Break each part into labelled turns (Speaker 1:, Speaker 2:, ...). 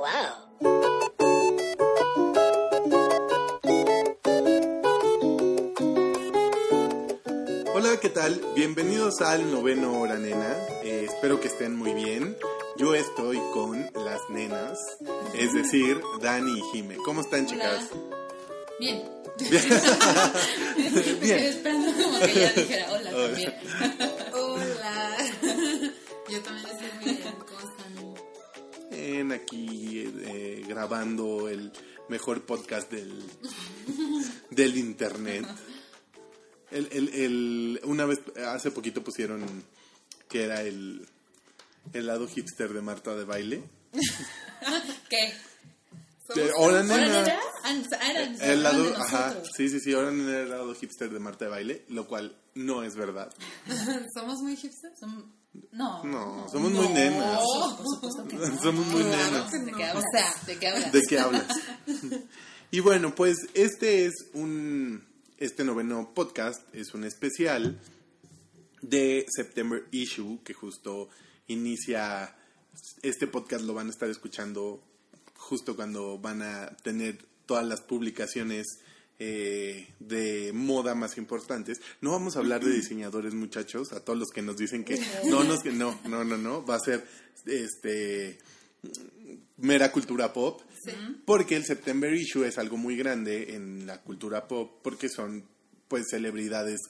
Speaker 1: Wow.
Speaker 2: Hola, ¿qué tal? Bienvenidos al noveno hora nena. Eh, espero que estén muy bien. Yo estoy con las nenas, es decir, Dani y Jime. ¿Cómo están, chicas?
Speaker 3: Bien.
Speaker 2: Bien.
Speaker 3: Esperando como que ella dijera hola
Speaker 2: Hola.
Speaker 3: también.
Speaker 4: Hola. Yo también estoy muy bien.
Speaker 2: Aquí eh, grabando el mejor podcast del, del internet. El, el, el- una vez, hace poquito pusieron que era el, el lado hipster de Marta de baile.
Speaker 3: ¿Qué? ¿Ahora? Ah,
Speaker 2: El lado, ajá, sí, sí, sí, ahora era el lado hipster de Marta de baile, lo cual no es verdad.
Speaker 4: ¿Somos muy hipsters?
Speaker 3: Son- No.
Speaker 2: No, somos muy nenas.
Speaker 3: No, por supuesto que no.
Speaker 2: Somos muy nenas.
Speaker 3: ¿De qué hablas?
Speaker 4: O sea,
Speaker 3: ¿de qué hablas?
Speaker 2: ¿De qué hablas? Y bueno, pues este es un, este noveno podcast es un especial de September Issue que justo inicia, este podcast lo van a estar escuchando justo cuando van a tener todas las publicaciones eh, de moda más importantes. No vamos a hablar de diseñadores, muchachos, a todos los que nos dicen que no, nos, que no, no, no, no, va a ser este mera cultura pop, porque el September Issue es algo muy grande en la cultura pop, porque son pues celebridades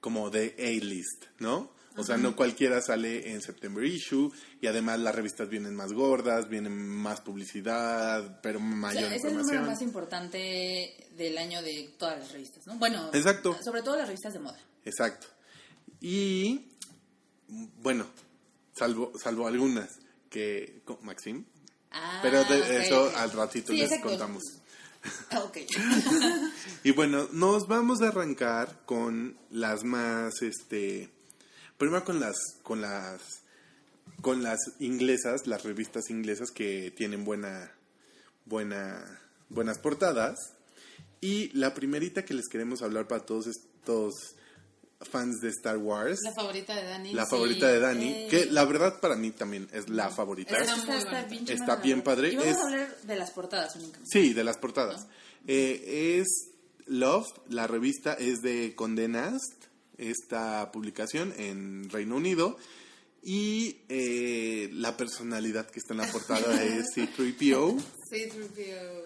Speaker 2: como de A-list, ¿no? O sea, no cualquiera sale en September Issue y además las revistas vienen más gordas, vienen más publicidad, pero
Speaker 3: O
Speaker 2: mayor
Speaker 3: sea, es el número más importante del año de todas las revistas, ¿no? Bueno,
Speaker 2: Exacto.
Speaker 3: sobre todo las revistas de moda.
Speaker 2: Exacto. Y bueno, salvo salvo algunas que Maxim,
Speaker 3: Ah,
Speaker 2: pero de eso al ratito
Speaker 3: Sí,
Speaker 2: les
Speaker 3: exacto.
Speaker 2: contamos.
Speaker 3: Ah, ok.
Speaker 2: Y bueno, nos vamos a arrancar con las más, este, primero con las, con las, con las inglesas, las revistas inglesas que tienen buena, buena, buenas portadas. Y la primerita que les queremos hablar para todos estos fans de Star Wars,
Speaker 4: La favorita de Dani.
Speaker 2: la
Speaker 4: Sí.
Speaker 2: favorita de Dani, que la verdad para mí también es la favorita.
Speaker 4: Está
Speaker 3: bien,
Speaker 2: Está padre.
Speaker 3: Y vamos
Speaker 2: Es-
Speaker 3: a hablar de las portadas únicamente.
Speaker 2: Sí, de las portadas. Eh, es Love, la revista es de Condé Nast, esta publicación en Reino Unido. Y eh, la personalidad que está en la portada es C3PO.
Speaker 4: Sí, Trujillo.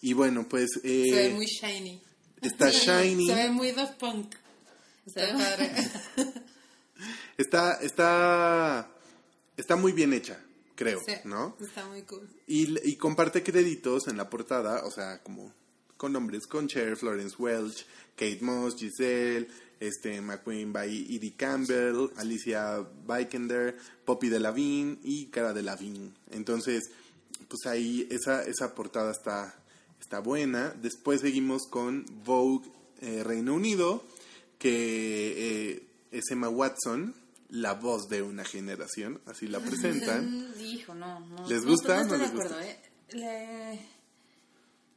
Speaker 2: Y bueno, pues eh,
Speaker 4: Se ve muy shiny.
Speaker 2: está shiny,
Speaker 4: Se ve muy Daft Punk. Está padre.
Speaker 2: está, está, está muy bien hecha, creo,
Speaker 4: Sí,
Speaker 2: ¿no?
Speaker 4: Está muy cool.
Speaker 2: Y, y comparte créditos en la portada, o sea, como con nombres, con Cher, Florence Welch, Kate Moss, Giselle, este, McQueen by Edie Campbell, Alicia Vikander, Poppy de Lavigne y Cara de Lavigne. Entonces, pues ahí esa, esa portada está, está buena. Después seguimos con Vogue eh, Reino Unido, que eh, es Emma Watson, la voz de una generación, así la presentan.
Speaker 3: Hijo, no, no.
Speaker 2: ¿Les
Speaker 3: no,
Speaker 2: gusta?
Speaker 3: No, estoy
Speaker 2: ¿No
Speaker 3: de ¿eh? Le-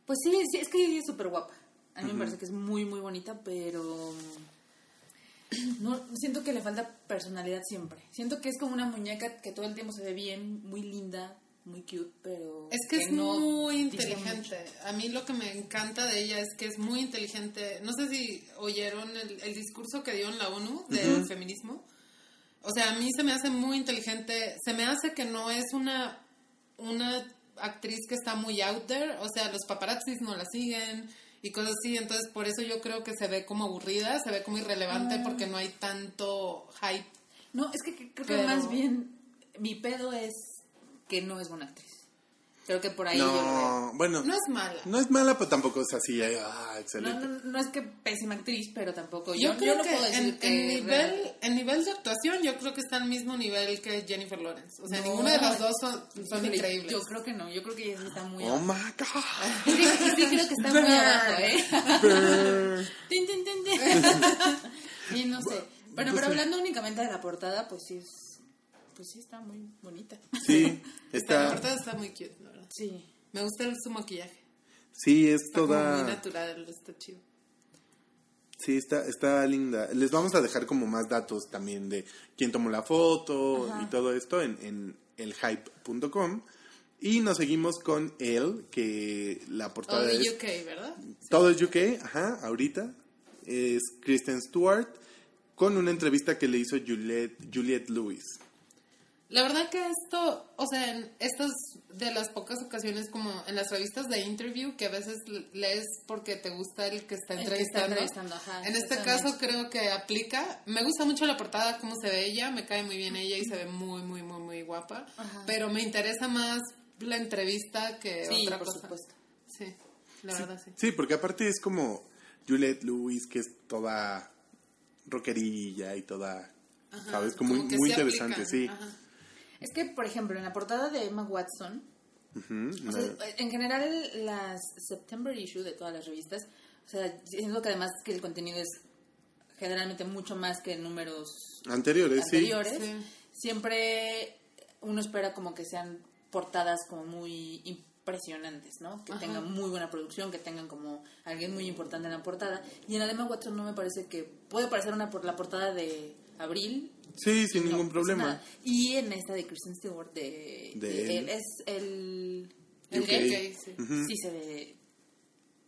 Speaker 3: Pues sí, sí, es que ella es súper guapa. A mí me parece que es muy, muy bonita, pero... No, siento que le falta personalidad siempre. Siento que es como una muñeca que todo el tiempo se ve bien, muy linda, muy cute, pero...
Speaker 4: Es que es
Speaker 3: no
Speaker 4: muy inteligente. A mí lo que me encanta de ella es que es muy inteligente. No sé si oyeron el, el discurso que dio en la ONU del feminismo. O sea, a mí se me hace muy inteligente. Se me hace que no es una, una actriz que está muy out there. O sea, los paparazzis no la siguen y cosas así. Entonces, por eso yo creo que se ve como aburrida, se ve como irrelevante porque no hay tanto hype.
Speaker 3: No, es que que- creo
Speaker 4: Pero-
Speaker 3: que más bien mi pedo es que no es buena actriz. Creo que por ahí yo.
Speaker 2: No, bueno,
Speaker 4: No es mala.
Speaker 2: no es mala, pero tampoco es así, ah,
Speaker 3: No,
Speaker 2: excelente.
Speaker 3: no, no es que pésima actriz, pero tampoco.
Speaker 4: Yo,
Speaker 3: Yo,
Speaker 4: creo
Speaker 3: no
Speaker 4: que,
Speaker 3: puedo decir
Speaker 4: en,
Speaker 3: que
Speaker 4: en nivel, en nivel de actuación, yo creo que está al mismo nivel que Jennifer Lawrence. O sea,
Speaker 3: No.
Speaker 4: ninguna de las dos son, son increíbles.
Speaker 3: Yo creo que no, yo creo que ella sí está muy
Speaker 2: Oh
Speaker 3: abajo.
Speaker 2: my god.
Speaker 3: Sí, sí creo que está muy abajo, ¿eh? Tin, tin, tin, tin. Y no sé. Bueno, pero hablando únicamente de la portada, pues sí es. Pues sí está muy bonita.
Speaker 2: Sí,
Speaker 4: Esta la
Speaker 2: está,
Speaker 4: portada está muy cute, la verdad.
Speaker 3: Sí.
Speaker 4: Me gusta su maquillaje.
Speaker 2: sí, es
Speaker 4: Está como muy
Speaker 2: toda,
Speaker 4: natural, está chido.
Speaker 2: sí, está, está linda. Les vamos a dejar como más datos también de quién tomó la foto y todo esto en, en elhype.com. Y nos seguimos con él, que la portada
Speaker 4: Todo
Speaker 2: es...
Speaker 4: UK, ¿verdad?
Speaker 2: Todo es UK, ajá, ahorita. Es Kristen Stewart con una entrevista que le hizo Juliette, Juliette Lewis.
Speaker 4: La verdad que esto, o sea, en estas de las pocas ocasiones como en las revistas de interview que a veces lees porque te gusta el que está
Speaker 3: El que está
Speaker 4: entrevistando.
Speaker 3: entrevistando, ajá,
Speaker 4: en este caso creo que aplica. Me gusta mucho la portada, cómo se ve ella, me cae muy bien ella y se ve muy, muy, muy, muy guapa.
Speaker 3: Ajá.
Speaker 4: Pero me interesa más la entrevista que
Speaker 3: Sí,
Speaker 4: otra
Speaker 3: por
Speaker 4: cosa.
Speaker 3: supuesto.
Speaker 4: Sí, la verdad sí.
Speaker 2: Sí, porque aparte es como Juliette Lewis, que es toda rockerilla y toda,
Speaker 4: Ajá,
Speaker 2: ¿sabes? Como, muy, interesante,
Speaker 4: aplican,
Speaker 2: sí.
Speaker 3: Es que, por ejemplo, en la portada de Emma Watson,
Speaker 2: Ujú,
Speaker 3: o sea, en general las September issue de todas las revistas, o sea, siento que además que el contenido es generalmente mucho más que números
Speaker 2: Anteriores, sí.
Speaker 3: anteriores,
Speaker 4: Sí.
Speaker 3: siempre uno espera como que sean portadas como muy impresionantes, ¿no? Que
Speaker 4: Ajá.
Speaker 3: tengan muy buena producción, que tengan como alguien muy importante en la portada. Y en la de Emma Watson no me parece que puede parecer una por la portada de abril.
Speaker 2: Sí, sin
Speaker 3: no
Speaker 2: ningún
Speaker 3: pasa
Speaker 2: problema.
Speaker 3: nada. Y en esta de Kristen Stewart de,
Speaker 2: De
Speaker 3: de
Speaker 2: él.
Speaker 3: él, es el
Speaker 4: El.
Speaker 2: UK,
Speaker 4: sí.
Speaker 3: Se ve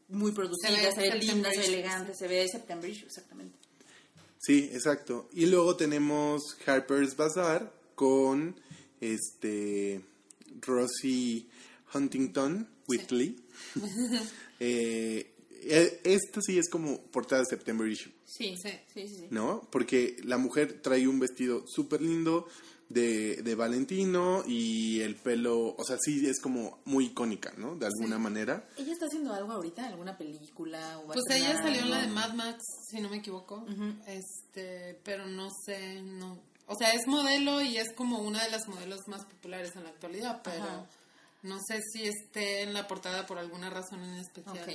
Speaker 3: muy producida,
Speaker 4: Se ve
Speaker 3: se ve, linda,
Speaker 4: September
Speaker 3: se ve elegante, se ve September issue, exactamente.
Speaker 2: Sí, exacto. Y luego tenemos Harper's Bazaar con este Rosie Huntington Whitley. eh, eh, esta sí es como portada de September Issue,
Speaker 3: Sí,
Speaker 4: Sí.
Speaker 3: sí, sí. sí.
Speaker 2: ¿no? Porque la mujer trae un vestido súper lindo de, de Valentino y el pelo, o sea, sí es como muy icónica, ¿no? De alguna manera.
Speaker 3: ¿Ella está haciendo algo ahorita? ¿Alguna película? O va a
Speaker 4: Pues ella salió en la de
Speaker 3: algo?
Speaker 4: Mad Max, si no me equivoco. Este, pero no sé, no. O sea, es modelo y es como una de las modelos más populares en la actualidad, pero
Speaker 3: Ajá.
Speaker 4: No sé si esté en la portada por alguna razón en especial.
Speaker 3: Ok.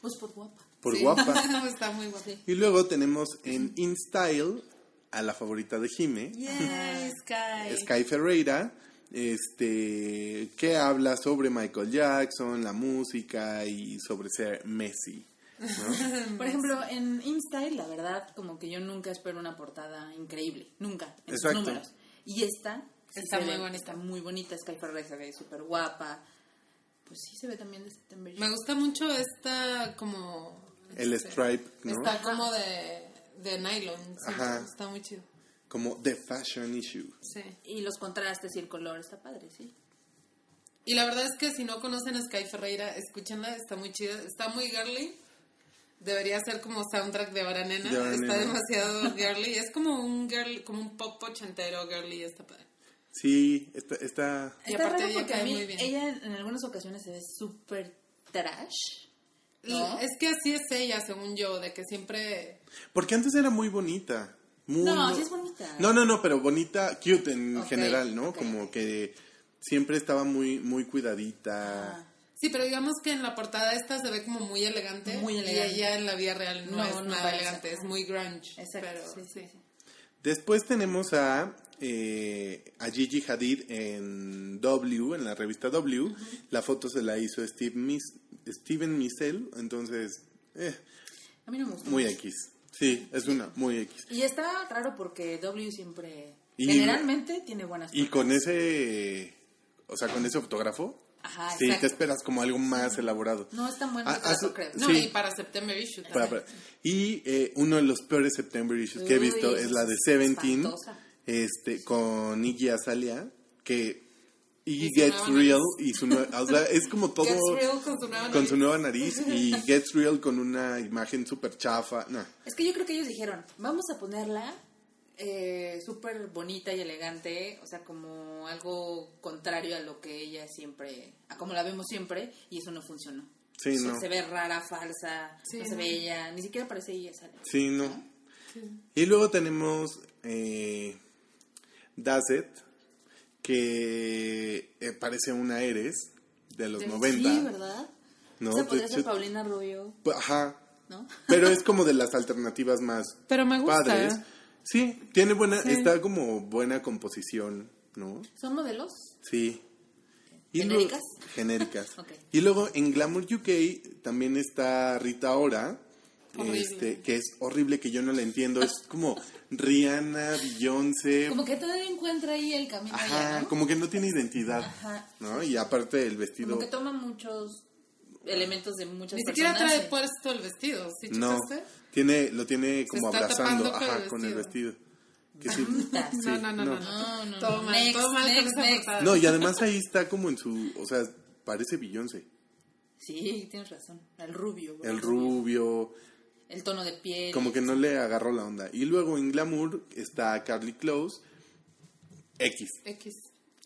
Speaker 3: Pues por guapa.
Speaker 2: Por
Speaker 4: Sí.
Speaker 2: guapa.
Speaker 4: Está muy guapa.
Speaker 2: Y luego tenemos en InStyle a la favorita de Jime.
Speaker 4: Yay, Sky.
Speaker 2: Sky Ferreira, este, que habla sobre Michael Jackson, la música y sobre ser Messi. ¿no?
Speaker 3: Por ejemplo, en InStyle, la verdad, como que yo nunca espero una portada increíble. Nunca. En sus
Speaker 2: Exacto.
Speaker 3: números. Y esta
Speaker 4: Está muy bonita.
Speaker 3: Está muy bonita. Sky Ferreira se ve súper guapa. Pues sí, se ve también de.
Speaker 4: Me gusta mucho esta como...
Speaker 2: El
Speaker 4: este,
Speaker 2: stripe, ¿no?
Speaker 4: Está como de, de nylon. sí,
Speaker 2: Ajá.
Speaker 4: Está muy chido.
Speaker 2: Como The Fashion Issue.
Speaker 4: Sí.
Speaker 3: Y los contrastes y el color está padre, sí.
Speaker 4: Y la verdad es que si no conocen a Sky Ferreira, escúchenla, está muy chida, está muy girly. Debería ser como soundtrack de Hora Nena,
Speaker 2: De
Speaker 4: está
Speaker 2: Nena.
Speaker 4: demasiado girly. Es como un girl, como un pop ochentero girly, está padre.
Speaker 2: Sí, está, está
Speaker 4: Y
Speaker 3: está
Speaker 4: aparte
Speaker 3: raro
Speaker 4: ella
Speaker 3: porque a mí,
Speaker 4: muy bien.
Speaker 3: ella en algunas ocasiones se ve súper trash. ¿No?
Speaker 4: Es que así es ella, según yo, de que siempre...
Speaker 2: Porque antes era muy bonita. Muy,
Speaker 3: No,
Speaker 2: muy-
Speaker 3: sí es bonita.
Speaker 2: No, no, no, pero bonita, cute en general, ¿no? Como que siempre estaba muy, muy cuidadita.
Speaker 3: Ah.
Speaker 4: Sí, pero digamos que en la portada esta se ve como muy elegante.
Speaker 3: Muy elegante.
Speaker 4: Y ella en la vida real no,
Speaker 3: No,
Speaker 4: es
Speaker 3: no
Speaker 4: nada elegante, es muy grunge.
Speaker 3: Exacto.
Speaker 4: Pero,
Speaker 3: sí, sí, sí.
Speaker 2: Después tenemos a, eh, a Gigi Hadid en W, en la revista W. La foto se la hizo Steve Mis- Steven Misel, entonces, eh,
Speaker 3: A mí no me gusta.
Speaker 2: muy. X. Sí, es una muy X.
Speaker 3: Y está raro porque W siempre,
Speaker 2: Y-
Speaker 3: generalmente, tiene buenas
Speaker 2: Y
Speaker 3: portadas.
Speaker 2: con ese, o sea, con ese fotógrafo,
Speaker 3: Ajá,
Speaker 2: sí,
Speaker 3: exacto.
Speaker 2: te esperas como algo más elaborado.
Speaker 3: No es tan bueno,
Speaker 2: Ah,
Speaker 3: creo.
Speaker 4: No,
Speaker 2: Sí.
Speaker 4: y para September Issue
Speaker 2: Para- para- Y eh, uno de los peores September issues que he visto es la de Seventeen,
Speaker 3: espantosa.
Speaker 2: Este, con Iggy Azalea, que Iggy Gets
Speaker 4: nueva
Speaker 2: Real
Speaker 4: nariz.
Speaker 2: y su nue- o sea, es como todo
Speaker 4: Gets Real con su nueva
Speaker 2: con
Speaker 4: nariz.
Speaker 2: su nueva nariz y Gets Real con una imagen súper chafa. No.
Speaker 3: Es que yo creo que ellos dijeron, vamos a ponerla eh, súper bonita y elegante, o sea, como algo contrario a lo que ella siempre, a como la vemos siempre, y eso no funcionó.
Speaker 2: Sí,
Speaker 3: O sea,
Speaker 2: no.
Speaker 3: Se ve rara, falsa,
Speaker 4: Sí,
Speaker 3: no se ve ella, ni siquiera parece ella. ¿sale?
Speaker 2: Sí, no. Y luego tenemos eh, Dazet, que eh, parece una Eres de los 90.
Speaker 3: Sí, ¿verdad?
Speaker 2: ¿no?
Speaker 3: O sea, podría
Speaker 2: De
Speaker 3: ser Paulina Rubio,
Speaker 2: Ajá.
Speaker 3: ¿no?
Speaker 2: Pero es como de las alternativas más
Speaker 4: Pero me gusta.
Speaker 2: padres. Sí, tiene buena,
Speaker 4: Sí.
Speaker 2: está como buena composición, ¿no?
Speaker 3: ¿Son modelos?
Speaker 2: Sí.
Speaker 3: ¿Genéricas?
Speaker 2: luego- genéricas.
Speaker 3: Ok.
Speaker 2: Y luego en Glamour UK también está Rita Ora,
Speaker 4: Horrible.
Speaker 2: Este, que es horrible, que yo no la entiendo. Es como Rihanna, Beyoncé.
Speaker 3: Como que todavía encuentra ahí el camino
Speaker 2: Ajá,
Speaker 3: allá, ¿no?
Speaker 2: como que no tiene identidad.
Speaker 3: Ajá.
Speaker 2: ¿No? Y aparte el vestido.
Speaker 3: Como que toma muchos elementos de muchas
Speaker 4: Ni siquiera trae puesto el vestido, ¿sí
Speaker 2: No, tiene, lo tiene como abrazando ajá,
Speaker 4: el
Speaker 2: con el
Speaker 4: vestido.
Speaker 2: Que sí,
Speaker 3: Puta.
Speaker 2: sí,
Speaker 4: no, no, no, no,
Speaker 2: no.
Speaker 4: Todo
Speaker 3: no.
Speaker 4: mal,
Speaker 3: Next,
Speaker 4: todo mal.
Speaker 2: No, y además ahí está como en su, o sea, parece Beyoncé.
Speaker 3: Sí, tienes razón. El rubio.
Speaker 2: El rubio,
Speaker 3: El tono de piel.
Speaker 2: como que no le agarró la onda. Y luego en Glamour está Carly Close, X.
Speaker 4: X,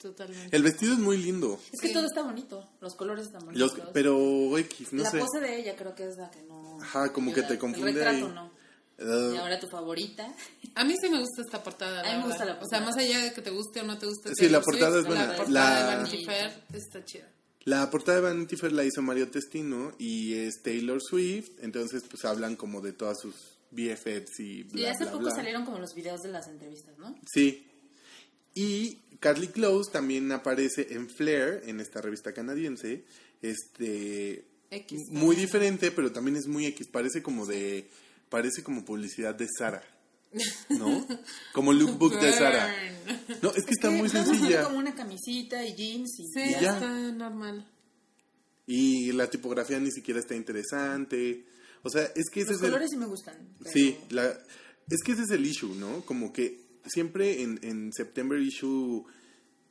Speaker 4: totalmente.
Speaker 2: El vestido es muy lindo,
Speaker 3: Es que
Speaker 4: Sí.
Speaker 3: todo está bonito. Los colores están
Speaker 2: los,
Speaker 3: bonitos.
Speaker 2: pero X, no
Speaker 3: la
Speaker 2: sé.
Speaker 3: pose de ella creo que es la que no...
Speaker 2: Ajá, como que te
Speaker 3: El
Speaker 2: confunde
Speaker 3: retrato
Speaker 2: ahí.
Speaker 3: no.
Speaker 2: Uh,
Speaker 3: Y ahora tu favorita.
Speaker 4: A mí sí me gusta esta portada.
Speaker 3: A mí me
Speaker 4: la
Speaker 3: gusta la
Speaker 4: O sea,
Speaker 3: portada.
Speaker 4: más allá de que te guste o no te guste.
Speaker 2: Sí, la portada
Speaker 4: Swift,
Speaker 2: es buena.
Speaker 4: La portada
Speaker 2: La-
Speaker 4: de Vanity Fair está chida.
Speaker 2: La portada de Vanity Fair la hizo Mario Testino y es Taylor Swift, entonces pues hablan como de todas sus BFFs y bla,
Speaker 3: y hace
Speaker 2: bla,
Speaker 3: poco
Speaker 2: bla.
Speaker 3: salieron como los videos de las entrevistas, ¿no?
Speaker 2: Sí. Y Carly Close también aparece en Flair, en esta revista canadiense. Este.
Speaker 4: X.
Speaker 2: Muy diferente, pero también es muy X. Parece como de. Parece como publicidad de Sara. ¿No? Como lookbook de Sara. No, es que está
Speaker 3: Que
Speaker 2: muy sencilla.
Speaker 3: como una camisita y jeans y...
Speaker 4: Sí,
Speaker 2: ya.
Speaker 4: está normal.
Speaker 2: Y la tipografía ni siquiera está interesante. O sea, es que ese
Speaker 3: Los
Speaker 2: es el.
Speaker 3: colores sí me gustan. pero-
Speaker 2: Sí, la, es que ese es el issue, ¿no? Como que siempre en, en September issue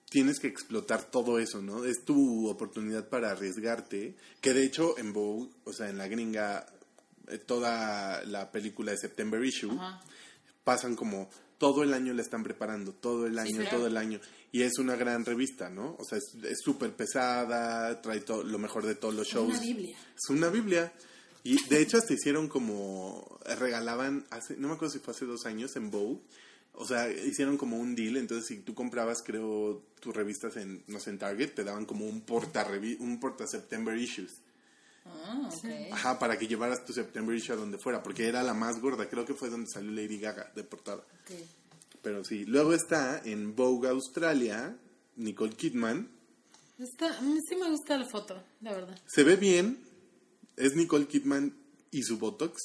Speaker 2: tienes que explotar todo eso, ¿no? Es tu oportunidad para arriesgarte. Que de hecho en Vogue, o sea, en la gringa, eh, toda la película de September issue
Speaker 3: Ajá.
Speaker 2: Pasan como todo el año la están preparando, todo el año,
Speaker 3: claro.
Speaker 2: todo el año. Y es una gran revista, ¿no? O sea, es es súper pesada, trae todo, lo mejor de todos los shows.
Speaker 3: Una Biblia.
Speaker 2: Es una Biblia. Y de hecho hasta hicieron como, regalaban, hace, no me acuerdo si fue hace dos años en Vogue, o sea, hicieron como un deal, entonces si tú comprabas, creo, tus revistas en, no sé, en Target, te daban como un porta, un porta September Issues.
Speaker 3: Ah.
Speaker 2: Ajá, para que llevaras tu September Issue a donde fuera, porque era la más gorda, creo que fue donde salió Lady Gaga de portada.
Speaker 3: Ok.
Speaker 2: Pero sí, luego está en Vogue Australia, Nicole Kidman,
Speaker 4: Está, mí sí me gusta la foto, la verdad.
Speaker 2: se ve bien, es Nicole Kidman y su Botox,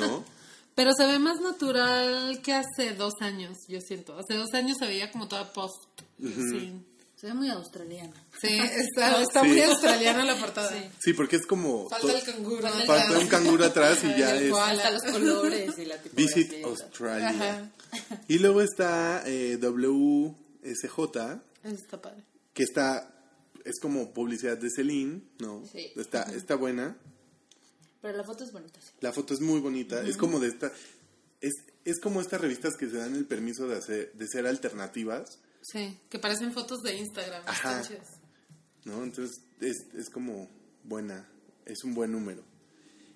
Speaker 2: ¿no?
Speaker 4: Pero se ve más natural que hace dos años, yo siento. Hace dos años se veía como toda post. Sí,
Speaker 3: Se ve muy australiana.
Speaker 4: sí está, está
Speaker 2: Sí.
Speaker 4: muy australiana la portada.
Speaker 3: Sí.
Speaker 2: Sí, porque es como...
Speaker 4: Falta el canguro.
Speaker 2: Falta un canguro atrás y ya es.
Speaker 3: Hasta los colores y la tipografía.
Speaker 2: Visit. Australia.
Speaker 4: Ajá.
Speaker 2: Y luego está eh, WSJ,
Speaker 4: Eso está padre.
Speaker 2: que está... Es como publicidad de Celine, ¿no?
Speaker 3: Sí.
Speaker 2: Está, está buena.
Speaker 3: Pero la foto es bonita, sí.
Speaker 2: La foto es muy bonita. Es como de esta... Es, es como estas revistas que se dan el permiso de, hacer, de ser alternativas,
Speaker 4: Sí, que parecen fotos de Instagram.
Speaker 2: Ajá. ¿no? Entonces es, es como buena, es un buen número.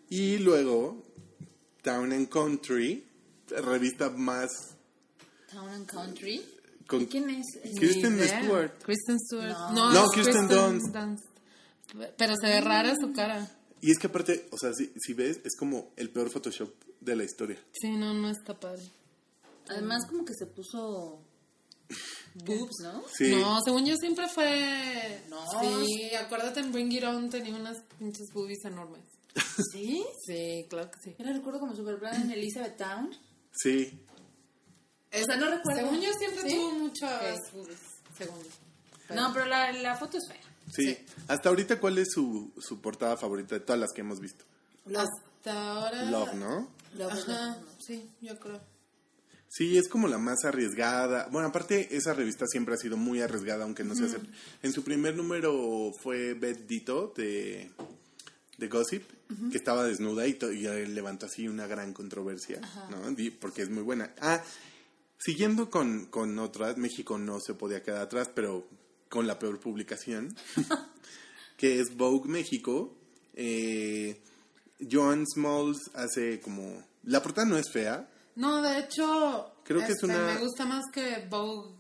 Speaker 2: Y luego, Town and Country, revista más
Speaker 3: Town and Country.
Speaker 2: con
Speaker 3: ¿Y quién es?
Speaker 2: Kristen. Stewart.
Speaker 4: Kristen Stewart.
Speaker 3: No.
Speaker 4: No,
Speaker 2: No,
Speaker 4: es
Speaker 2: Kirsten Dunst.
Speaker 4: Pero se ve rara su cara.
Speaker 2: Y es que aparte, o sea, si, si ves, es como el peor Photoshop de la historia.
Speaker 4: Sí, no, no está padre.
Speaker 3: Además, como que se puso boobs, ¿no?
Speaker 2: Sí.
Speaker 4: No, según yo siempre fue.
Speaker 3: No.
Speaker 4: Sí, acuérdate en Bring It On tenía unas pinches boobies enormes.
Speaker 3: ¿Sí?
Speaker 4: Sí, claro que sí.
Speaker 3: Yo la recuerdo como super plan en Elizabeth Town.
Speaker 2: Sí.
Speaker 3: O sea, no recuerdo.
Speaker 4: Según yo siempre
Speaker 3: ¿Sí?
Speaker 4: tuvo muchas boobies. Según yo.
Speaker 3: No, pero la, la foto es fea.
Speaker 2: Sí. Hasta ahorita, ¿cuál es su, su portada favorita de todas las que hemos visto?
Speaker 4: Hasta ahora.
Speaker 2: Love, ¿no?
Speaker 3: Love
Speaker 4: Ajá,
Speaker 3: Love.
Speaker 4: sí, yo creo.
Speaker 2: Sí, es como la más arriesgada. Bueno, aparte, esa revista siempre ha sido muy arriesgada, aunque no se acepte. En su primer número fue Beth Dito de, de Gossip, que estaba desnuda y, levantó así una gran controversia, ¿no? Porque es muy buena. Ah, siguiendo con, con otras, México no se podía quedar atrás, pero con la peor publicación, que es Vogue México. Eh, Joan Smalls hace como... La portada no es fea,
Speaker 4: No, de hecho.
Speaker 2: Creo que es
Speaker 4: este,
Speaker 2: una-
Speaker 4: Me gusta más que Vogue.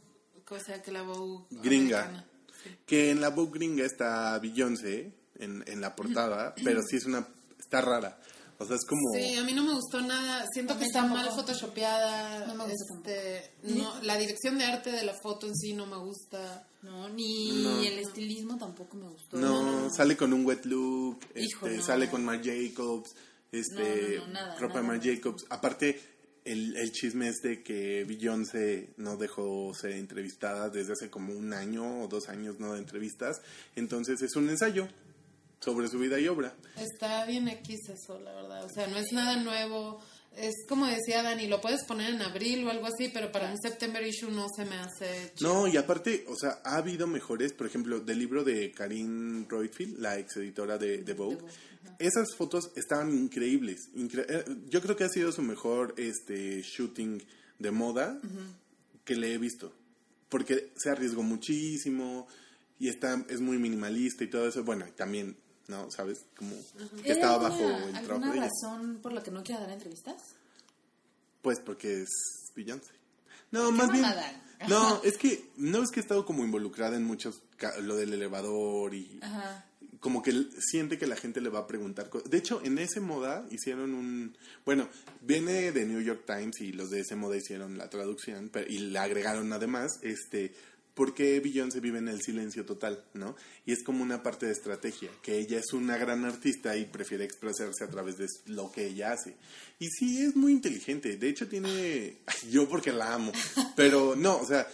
Speaker 4: O sea, que la Vogue.
Speaker 2: Gringa.
Speaker 4: Sí.
Speaker 2: Que en la Vogue gringa está Beyoncé en, en la portada, pero sí es una... Está rara. O sea, es como...
Speaker 4: Sí, a mí no me gustó nada. Siento que está mal photoshopeada.
Speaker 3: No me gusta
Speaker 4: este, no, la dirección de arte de la foto en sí no me gusta.
Speaker 3: No, ni
Speaker 2: No.
Speaker 3: el estilismo tampoco me gustó.
Speaker 2: No, sale con un wet look,
Speaker 3: Hijo,
Speaker 2: este,
Speaker 3: no.
Speaker 2: sale con Marc Jacobs, este,
Speaker 3: No, no, no, nada,
Speaker 2: ropa
Speaker 3: nada,
Speaker 2: de Marc. Jacobs. Aparte, el, el chisme es de que Beyoncé no dejó ser entrevistada desde hace como un año o dos años, no de entrevistas. Entonces es un ensayo sobre su vida y obra.
Speaker 4: Está bien X eso, la verdad. O sea, no es nada nuevo. Es como decía Dani, lo puedes poner en abril o algo así, pero para un September issue no se me hace chido.
Speaker 2: No, y aparte, o sea, ha habido mejores, por ejemplo, del libro de Karin Roitfield, la ex editora de, de Vogue. Esas fotos estaban increíbles. incre- eh, Yo creo que ha sido su mejor este shooting de moda que le he visto. Porque se arriesgó muchísimo y está es muy minimalista y todo eso. Bueno, también, ¿no? ¿Sabes? Como que
Speaker 3: ¿Hay
Speaker 2: estaba bajo el trabajo
Speaker 3: ¿Alguna
Speaker 2: de ella.
Speaker 3: razón por la que no quiera dar entrevistas?
Speaker 2: Pues porque es Beyoncé. No, más bien. No, es que no es que he estado como involucrada en muchos lo del elevador y
Speaker 3: Ajá.
Speaker 2: Como que siente que la gente le va a preguntar cosas. De hecho, en ese moda hicieron un bueno, viene de New York Times y los de ese moda hicieron la traducción pero- y le agregaron además este por qué Beyoncé vive en el silencio total, ¿no? Y es como una parte de estrategia, que ella es una gran artista y prefiere expresarse a través de lo que ella hace. Y sí, es muy inteligente. De hecho, tiene... Yo porque la amo. Pero no, o sea,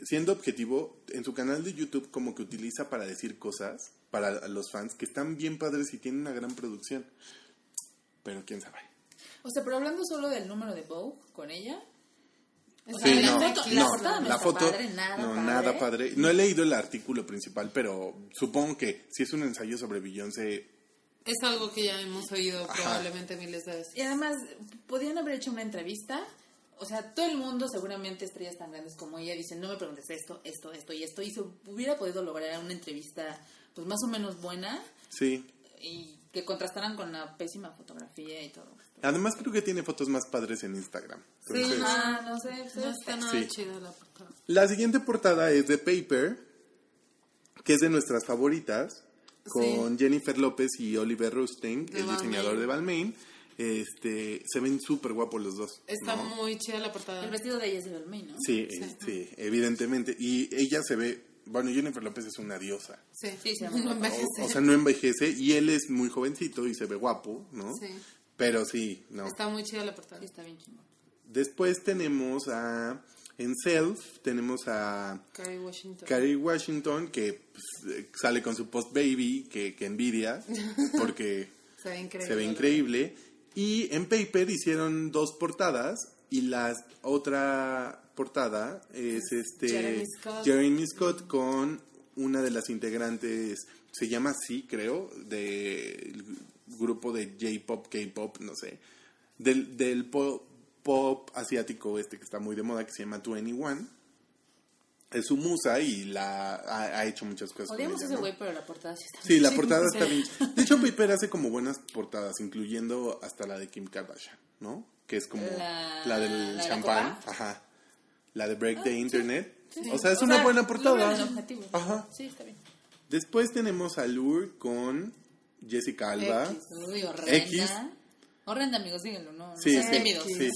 Speaker 2: siendo objetivo, en su canal de YouTube como que utiliza para decir cosas para los fans que están bien padres y tienen una gran producción. Pero quién sabe.
Speaker 3: O sea, pero hablando solo del número de Vogue con ella. O
Speaker 2: Sí,
Speaker 3: sea, la
Speaker 2: no,
Speaker 3: foto, la
Speaker 2: no,
Speaker 3: portada no
Speaker 2: la foto,
Speaker 3: padre, nada
Speaker 2: no,
Speaker 3: padre.
Speaker 2: nada padre. No he leído el artículo principal, pero supongo que si es un ensayo sobre Beyoncé,
Speaker 4: Es algo que ya hemos oído
Speaker 2: Ajá.
Speaker 4: probablemente miles de veces.
Speaker 3: Y además, podían haber hecho una entrevista. O sea, todo el mundo, seguramente estrellas tan grandes como ella, dicen, no me preguntes esto, esto, esto y esto. Y se hubiera podido lograr una entrevista, pues más o menos buena
Speaker 2: sí.
Speaker 3: y que contrastaran con la pésima fotografía y todo.
Speaker 2: Además creo que tiene fotos más padres en Instagram. Entonces,
Speaker 3: Ah, no sé.
Speaker 4: No está nada
Speaker 2: Sí.
Speaker 4: chida la portada.
Speaker 2: La siguiente portada es de Paper, que es de nuestras favoritas, con Jennifer López y Oliver Rustin,
Speaker 4: De
Speaker 2: el
Speaker 4: Balmain.
Speaker 2: diseñador de Balmain. Este, se ven súper guapos los dos.
Speaker 4: Está
Speaker 2: ¿no?
Speaker 4: muy chida la portada.
Speaker 3: El vestido de ella es de Balmain, ¿no?
Speaker 2: Sí, sí, evidentemente. Y ella se ve, bueno, Jennifer López es una diosa.
Speaker 4: Sí,
Speaker 3: Sí, llama
Speaker 4: no envejece.
Speaker 2: O, o sea, no envejece y él es muy jovencito y se ve guapo, ¿no?
Speaker 4: Sí.
Speaker 2: Pero sí, no.
Speaker 4: Está muy chida la portada.
Speaker 3: Sí, está bien chingón.
Speaker 2: Después tenemos a, en Self, tenemos a
Speaker 4: Carrie Washington.
Speaker 2: Carrie Washington, que pues, sale con su post baby, que, que envidia, porque
Speaker 4: Se ve increíble.
Speaker 2: se ve increíble. Y en Paper hicieron dos portadas y la otra portada es este
Speaker 4: Jeremy Scott.
Speaker 2: Jeremy Scott con una de las integrantes, se llama así creo, del grupo de J-Pop, K-Pop, no sé, del, del pop, pop asiático este que está muy de moda, que se llama 21. Es su musa y la ha, ha hecho muchas cosas.
Speaker 3: Odiamos ese
Speaker 2: ¿no?
Speaker 3: güey, pero la portada sí está
Speaker 2: Sí, la
Speaker 4: Sí,
Speaker 2: portada está bien. De hecho, Paper hace como buenas portadas, incluyendo hasta la de Kim Kardashian, ¿no? Que es como
Speaker 3: La-
Speaker 2: la, del
Speaker 3: la la
Speaker 2: champán. Ajá. La de Break the Internet.
Speaker 3: Sí.
Speaker 2: O sea, es
Speaker 3: O
Speaker 2: una
Speaker 3: sea,
Speaker 2: buena portada.
Speaker 3: el objetivo.
Speaker 2: Ajá.
Speaker 3: Sí, está bien.
Speaker 2: Después tenemos a Lure con Jessica Alba.
Speaker 4: X.
Speaker 3: Uy, horrenda.
Speaker 2: X.
Speaker 3: Horrenda, amigos, díganlo, ¿no? no
Speaker 2: Sí, sí,
Speaker 3: tímidos.
Speaker 2: sí.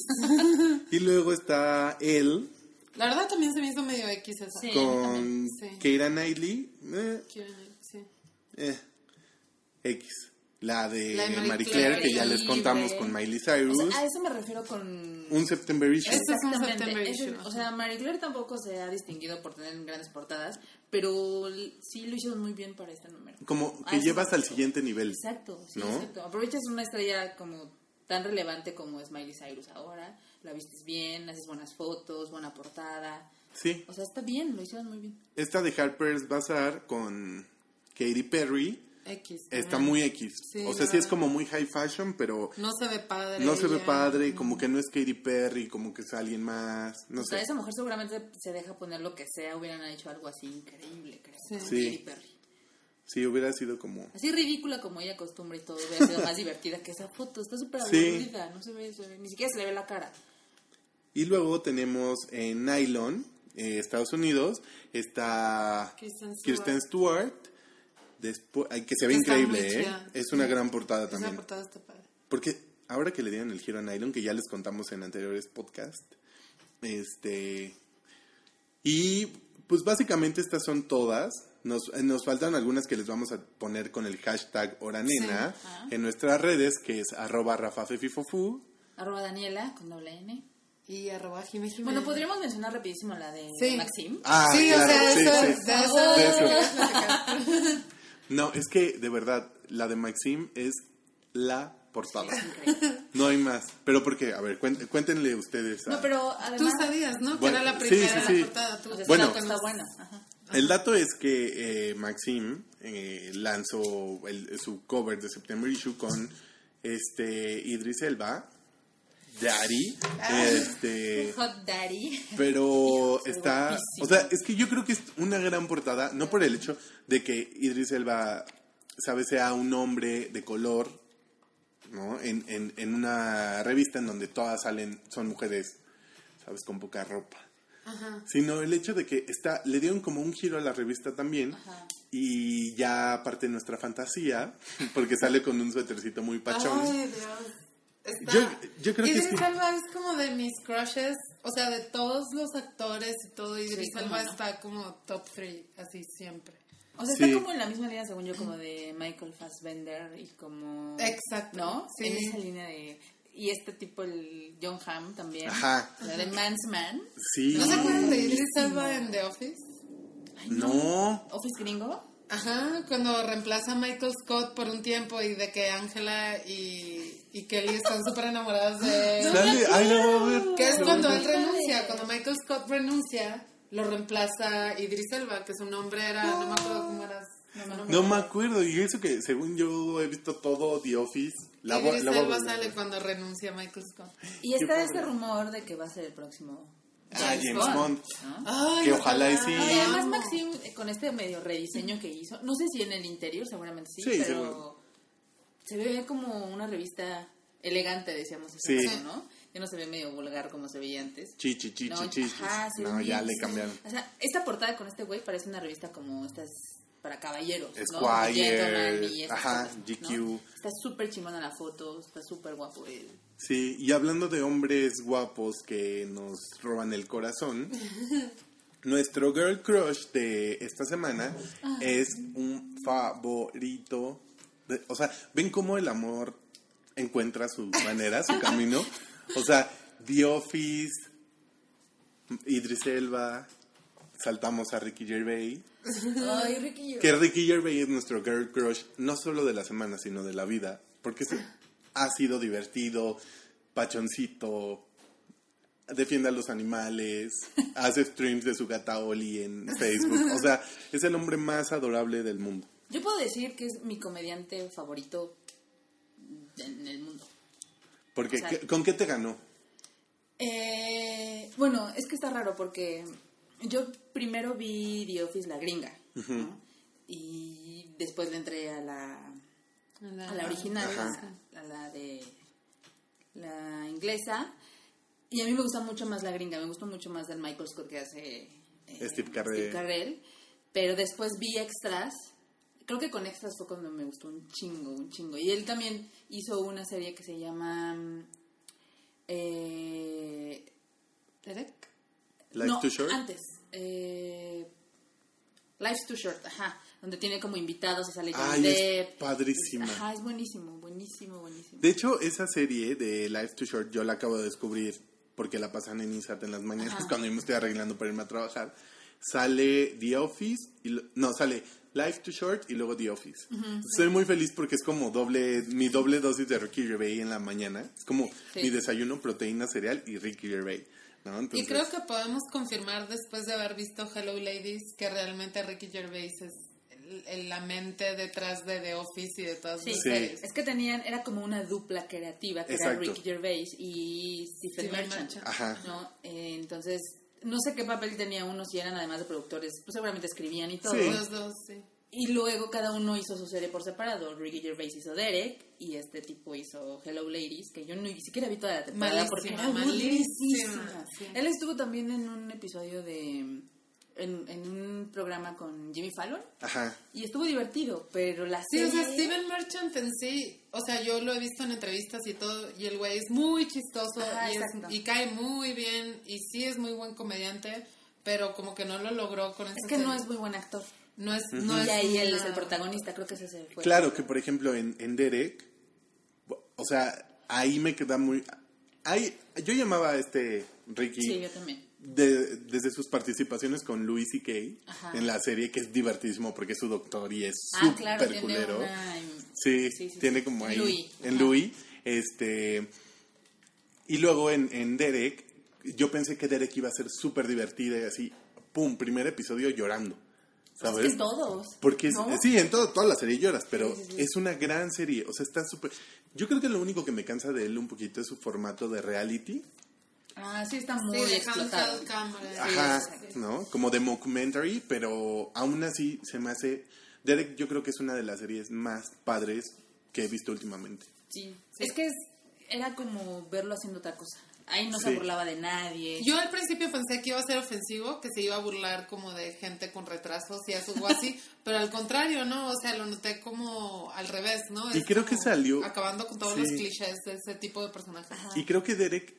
Speaker 2: Y luego está él
Speaker 4: La verdad también se me hizo medio X esa.
Speaker 3: Sí.
Speaker 2: con
Speaker 4: Sí.
Speaker 2: Keira Knightley. Eh,
Speaker 4: sí.
Speaker 2: eh, X. La de,
Speaker 4: La de Marie
Speaker 2: Marie
Speaker 4: Claire,
Speaker 2: Claire, que ya les contamos con Miley Cyrus.
Speaker 3: O sea, a eso me refiero con...
Speaker 2: un September issue.
Speaker 4: Este es un
Speaker 3: Exactamente.
Speaker 4: September
Speaker 3: Ese-
Speaker 4: issue,
Speaker 3: o sea, Marie Claire tampoco se ha distinguido por tener grandes portadas, pero sí lo hicieron muy bien para este número.
Speaker 2: Como que
Speaker 3: eso
Speaker 2: llevas
Speaker 3: me
Speaker 2: al siguiente nivel.
Speaker 3: Exacto, sí,
Speaker 2: ¿No?
Speaker 3: exacto. Aprovechas una estrella como tan relevante como es Miley Cyrus ahora, la vistes bien, haces buenas fotos, buena portada.
Speaker 2: Sí.
Speaker 3: O sea, está bien, lo hicieron muy bien.
Speaker 2: Esta de Harper's Bazaar con Katy Perry
Speaker 4: X.
Speaker 2: está muy X.
Speaker 4: Sí,
Speaker 2: o sea, sí es como muy high fashion, pero
Speaker 4: No se ve padre.
Speaker 2: no se ve padre, como que no es Katy Perry, como que es alguien más, no
Speaker 3: o sea,
Speaker 2: sé.
Speaker 3: esa mujer seguramente se deja poner lo que sea, hubieran hecho algo así increíble, creo.
Speaker 4: Sí.
Speaker 3: Katy Perry.
Speaker 2: Sí, hubiera sido como...
Speaker 3: Así ridícula como ella acostumbra y todo, hubiera sido más divertida que esa foto. Está súper
Speaker 2: Sí.
Speaker 3: aburrida, no se ve, se ve- ni siquiera se le ve la cara.
Speaker 2: Y luego tenemos en Nylon, eh, Estados Unidos, está
Speaker 4: Kristen Stewart.
Speaker 2: Kirsten Stewart, después, que se ve
Speaker 4: Está
Speaker 2: increíble, ¿eh? Es una
Speaker 4: Sí.
Speaker 2: gran portada
Speaker 4: Esa
Speaker 2: también.
Speaker 4: portada está padre.
Speaker 2: Porque ahora que le dieron el giro a Nylon, que ya les contamos en anteriores podcasts, este. Y pues básicamente estas son todas Nos, eh, nos faltan algunas que les vamos a poner con el hashtag Oranena en nuestras redes, que es arroba rafafefifofu.
Speaker 3: Arroba Daniela con doble N.
Speaker 4: Y arroba Jiménez.
Speaker 3: Bueno, podríamos mencionar rapidísimo la de
Speaker 4: Sí.
Speaker 3: Maxim.
Speaker 2: Ah,
Speaker 4: Sí, o
Speaker 2: claro,
Speaker 4: sea,
Speaker 2: sí,
Speaker 4: eso,
Speaker 2: sí.
Speaker 4: de eso-
Speaker 2: De eso. No, es que de verdad, la de Maxim es la portada. No hay más. Pero porque, a ver, cuéntenle ustedes. a-
Speaker 3: No, pero
Speaker 4: Tú
Speaker 3: además...
Speaker 4: sabías, ¿no?
Speaker 2: Bueno,
Speaker 4: que era la
Speaker 2: sí,
Speaker 4: primera
Speaker 2: sí, sí.
Speaker 4: la portada. Tú,
Speaker 3: sea,
Speaker 2: Bueno.
Speaker 3: está, buena. Ajá.
Speaker 2: El dato es que eh, Maxim eh, lanzó el- su cover de September Issue con este Idris Elba, Daddy, este,
Speaker 3: Hot Daddy.
Speaker 2: pero está,
Speaker 3: guapísimo.
Speaker 2: o sea, es que yo creo que es una gran portada, no por el hecho de que Idris Elba, sabe, sea un hombre de color, ¿no? En, en, en una revista en donde todas salen, son mujeres, sabes, con poca ropa
Speaker 4: Ajá.
Speaker 2: sino el hecho de que está le dieron como un giro a la revista también
Speaker 3: Ajá.
Speaker 2: y ya parte de nuestra fantasía porque sale con un suétercito muy pachón
Speaker 4: Ay, Dios. Está...
Speaker 2: Yo- yo creo que
Speaker 4: Idris
Speaker 2: sí.
Speaker 4: Elba es como de mis crushes, o sea, de todos los actores y todo, Idris
Speaker 3: Sí,
Speaker 4: Elba
Speaker 3: no.
Speaker 4: está como top 3, así siempre.
Speaker 3: O sea,
Speaker 2: Sí.
Speaker 3: está como en la misma línea, según yo, como de Michael Fassbender y como...
Speaker 4: Exacto.
Speaker 3: ¿No?
Speaker 4: Sí.
Speaker 3: En esa línea de... Y este tipo, el John Hamm también.
Speaker 2: Ajá.
Speaker 3: La de Man's Man.
Speaker 2: sí
Speaker 4: ¿No se acuerdan de Idris. Elba en The Office?
Speaker 3: Ay,
Speaker 2: no
Speaker 3: Office Gringo.
Speaker 4: Ajá, cuando reemplaza a Michael Scott por un tiempo y de que Angela y, y Kelly están súper enamoradas de él.
Speaker 2: sale ay no a ver
Speaker 4: Que es cuando él renuncia, cuando Michael Scott renuncia, lo reemplaza Idris Elba, que su nombre era, no me acuerdo cómo era. No,
Speaker 2: no me acuerdo y eso que según yo he visto todo The Office la
Speaker 4: Idris
Speaker 2: la
Speaker 4: Elba sale cuando renuncia Michael Scott.
Speaker 3: Y está
Speaker 2: Qué
Speaker 3: este
Speaker 2: padre.
Speaker 3: rumor de que va a ser el próximo
Speaker 2: Ah, James Bond.
Speaker 3: ¿no?
Speaker 4: Ay,
Speaker 2: Que ojalá y sí.
Speaker 3: Además Maxim, eh, con este medio rediseño que hizo, no sé si en el interior, seguramente sí,
Speaker 2: Sí,
Speaker 3: pero
Speaker 2: seguro.
Speaker 3: Se ve como una revista elegante, decíamos hace
Speaker 2: Sí.
Speaker 3: ¿no? Ya no se ve medio vulgar como se veía antes.
Speaker 2: chichi chichi
Speaker 3: No,
Speaker 2: chichi
Speaker 3: ajá, ve
Speaker 2: no ya le
Speaker 3: sí.
Speaker 2: cambiaron
Speaker 3: O sea, esta portada con este güey parece una revista como estas para caballeros, ¿no?
Speaker 2: Squire,
Speaker 3: Gentleman y estas
Speaker 2: ajá,
Speaker 3: cosas, ¿no?
Speaker 2: GQ.
Speaker 3: Está súper chingona la foto, está súper guapo. él.
Speaker 2: Sí, y hablando de hombres guapos que nos roban el corazón, nuestro girl crush de esta semana es un favorito. O sea, ven cómo el amor encuentra su manera, su camino. O sea, The Office, Idris Elba, saltamos a Ricky Gervais.
Speaker 3: Ay, Ricky.
Speaker 2: Que Ricky Gervais es nuestro girl crush, no solo de la semana, sino de la vida. Porque ha sido divertido, pachoncito, defiende a los animales, hace streams de su gata Oli en Facebook. O sea, es el hombre más adorable del mundo.
Speaker 3: Yo puedo decir que es mi comediante favorito en el mundo.
Speaker 2: Porque,
Speaker 3: O sea-
Speaker 2: ¿qué- ¿con qué te ganó?
Speaker 3: Eh, bueno, es que está raro porque yo primero vi The Office la gringa ¿no? y después le entré a la, a la original, a la de la inglesa y a mí me gusta mucho más la gringa, me gusta mucho más del Michael Scott que hace eh,
Speaker 2: Steve Carell.
Speaker 3: Carell, pero después vi extras. Creo que con extras fue cuando me gustó un chingo, un chingo. Y él también hizo una serie que se llama eh.
Speaker 2: Life
Speaker 3: no,
Speaker 2: Too Short.
Speaker 3: antes. Eh, Life's Too Short, ajá. Donde tiene como invitados y sale Johnny
Speaker 2: es padrísima.
Speaker 3: Ajá, es buenísimo, buenísimo, buenísimo.
Speaker 2: De hecho, esa serie de Life Too Short yo la acabo de descubrir porque la pasan en ISAT en las mañanas
Speaker 3: Ajá.
Speaker 2: cuando yo me estoy arreglando para irme a trabajar. Sale The Office, y lo- no, sale Life Too Short y luego The Office. Soy muy feliz porque es como doble, mi doble dosis de Ricky Gervais en la mañana. Es como
Speaker 3: Sí.
Speaker 2: mi desayuno, proteína, cereal y Ricky Gervais. ¿no?
Speaker 4: Y creo que podemos confirmar después de haber visto Hello Ladies que realmente Ricky Gervais es el- el- la mente detrás de The Office y de todas
Speaker 3: Sí,
Speaker 4: sus
Speaker 2: Sí.
Speaker 4: series.
Speaker 3: es que tenían, era como una dupla creativa, que
Speaker 2: Exacto.
Speaker 3: era Ricky Gervais y Stephen
Speaker 4: Stephen
Speaker 3: Merchant.
Speaker 4: Merchant.
Speaker 2: Ajá.
Speaker 3: ¿no? Eh, entonces, no sé qué papel tenía uno, si eran además de productores, pues seguramente escribían y todo.
Speaker 2: Sí.
Speaker 4: Los dos, sí.
Speaker 3: Y luego cada uno hizo su serie por separado. Ricky Gervais hizo Derek y este tipo hizo Hello Ladies, que yo ni siquiera vi toda la temporada porque
Speaker 4: Malísima,
Speaker 3: era
Speaker 4: malísima,
Speaker 3: malísima.
Speaker 4: sí.
Speaker 3: Él estuvo también en un episodio de... En, en un programa con Jimmy Fallon
Speaker 2: Ajá.
Speaker 3: y estuvo divertido, pero la
Speaker 4: Sí, o sea, Steven Merchant en sí, o sea, yo lo he visto en entrevistas y todo, y el güey es muy chistoso
Speaker 3: Ajá,
Speaker 4: y, es-
Speaker 3: exacto.
Speaker 4: y cae muy bien, y sí es muy buen comediante, pero como que no lo logró con
Speaker 3: Es que no
Speaker 4: serie.
Speaker 3: es muy buen actor.
Speaker 4: No es, no
Speaker 3: y
Speaker 4: es
Speaker 3: ahí él es el protagonista, creo que ese se fue.
Speaker 2: Claro que, por ejemplo, en, en Derek, o sea, ahí me queda muy... Ahí, yo llamaba a este Ricky
Speaker 3: Sí, yo también.
Speaker 2: De- desde sus participaciones con Louis C.K.
Speaker 3: Ajá.
Speaker 2: en la serie, que es divertísimo porque es su doctor y es
Speaker 3: Ah,
Speaker 2: súper
Speaker 3: claro,
Speaker 2: culero.
Speaker 3: una...
Speaker 2: Sí,
Speaker 3: Sí, sí,
Speaker 2: tiene
Speaker 3: sí.
Speaker 2: como ahí.
Speaker 3: Louis.
Speaker 2: En
Speaker 3: Ajá.
Speaker 2: Louis. Este. Y luego en, en Derek, yo pensé que Derek iba a ser súper divertida y así, pum, primer episodio llorando.
Speaker 3: Pues
Speaker 2: ¿Sabes?
Speaker 3: es que todos.
Speaker 2: Porque es-
Speaker 3: ¿no?
Speaker 2: sí, en todo, toda la serie lloras, pero es una gran serie. O sea, está súper. Yo creo que lo único que me cansa de él un poquito es su formato de reality.
Speaker 3: Ah, sí, está
Speaker 4: Sí,
Speaker 3: muy
Speaker 4: de
Speaker 3: explotado.
Speaker 2: Ajá. ¿no? Como de mockumentary, pero aún así se me hace. Derek, yo creo que es una de las series más padres que he visto últimamente.
Speaker 3: Sí. Es que es- era como verlo haciendo otra cosa. Ahí no
Speaker 2: Sí.
Speaker 3: se burlaba de nadie.
Speaker 4: Yo al principio pensé que iba a ser ofensivo, que se iba a burlar como de gente con retrasos y eso o así, pero al contrario, ¿no? O sea, lo noté como al revés, ¿no?
Speaker 2: Y
Speaker 4: Es
Speaker 2: creo que salió-
Speaker 4: Acabando con todos
Speaker 2: sí.
Speaker 4: los clichés de ese tipo de personajes.
Speaker 2: Y creo que Derek,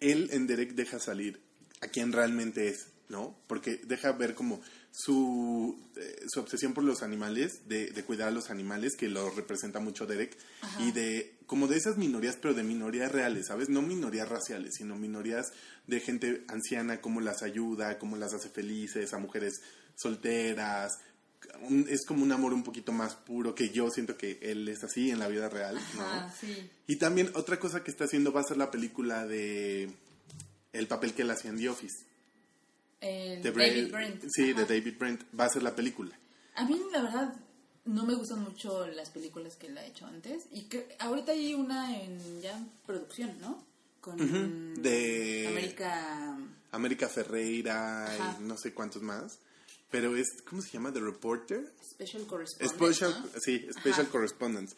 Speaker 2: él en Derek deja salir a quien realmente es, ¿no? Porque deja ver como su, eh, su obsesión por los animales, de, de cuidar a los animales, que lo representa mucho Derek, y de como de esas minorías, pero de minorías reales, ¿sabes? No minorías raciales, sino minorías de gente anciana, cómo las ayuda, cómo las hace felices, a mujeres solteras. Un- es como un amor un poquito más puro que yo siento que él es así en la vida real, ¿no?
Speaker 3: Ajá, sí.
Speaker 2: Y también otra cosa que está haciendo va a ser la película de el papel que él hacía en The Office.
Speaker 3: El
Speaker 2: De
Speaker 3: David
Speaker 2: Bra-
Speaker 3: Brent.
Speaker 2: Sí,
Speaker 3: Ajá.
Speaker 2: de David Brent. Va a ser la película.
Speaker 3: A mí, la verdad, no me gustan mucho las películas que él ha hecho antes. Y que ahorita hay una en ya producción, ¿no? Con
Speaker 2: de-
Speaker 3: América.
Speaker 2: América Ferreira
Speaker 3: Ajá.
Speaker 2: y no sé cuántos más. Pero es, ¿cómo se llama? The Reporter.
Speaker 3: Special Correspondent.
Speaker 2: Special,
Speaker 3: ¿no?
Speaker 2: sí, Special
Speaker 3: Ajá.
Speaker 2: Correspondence.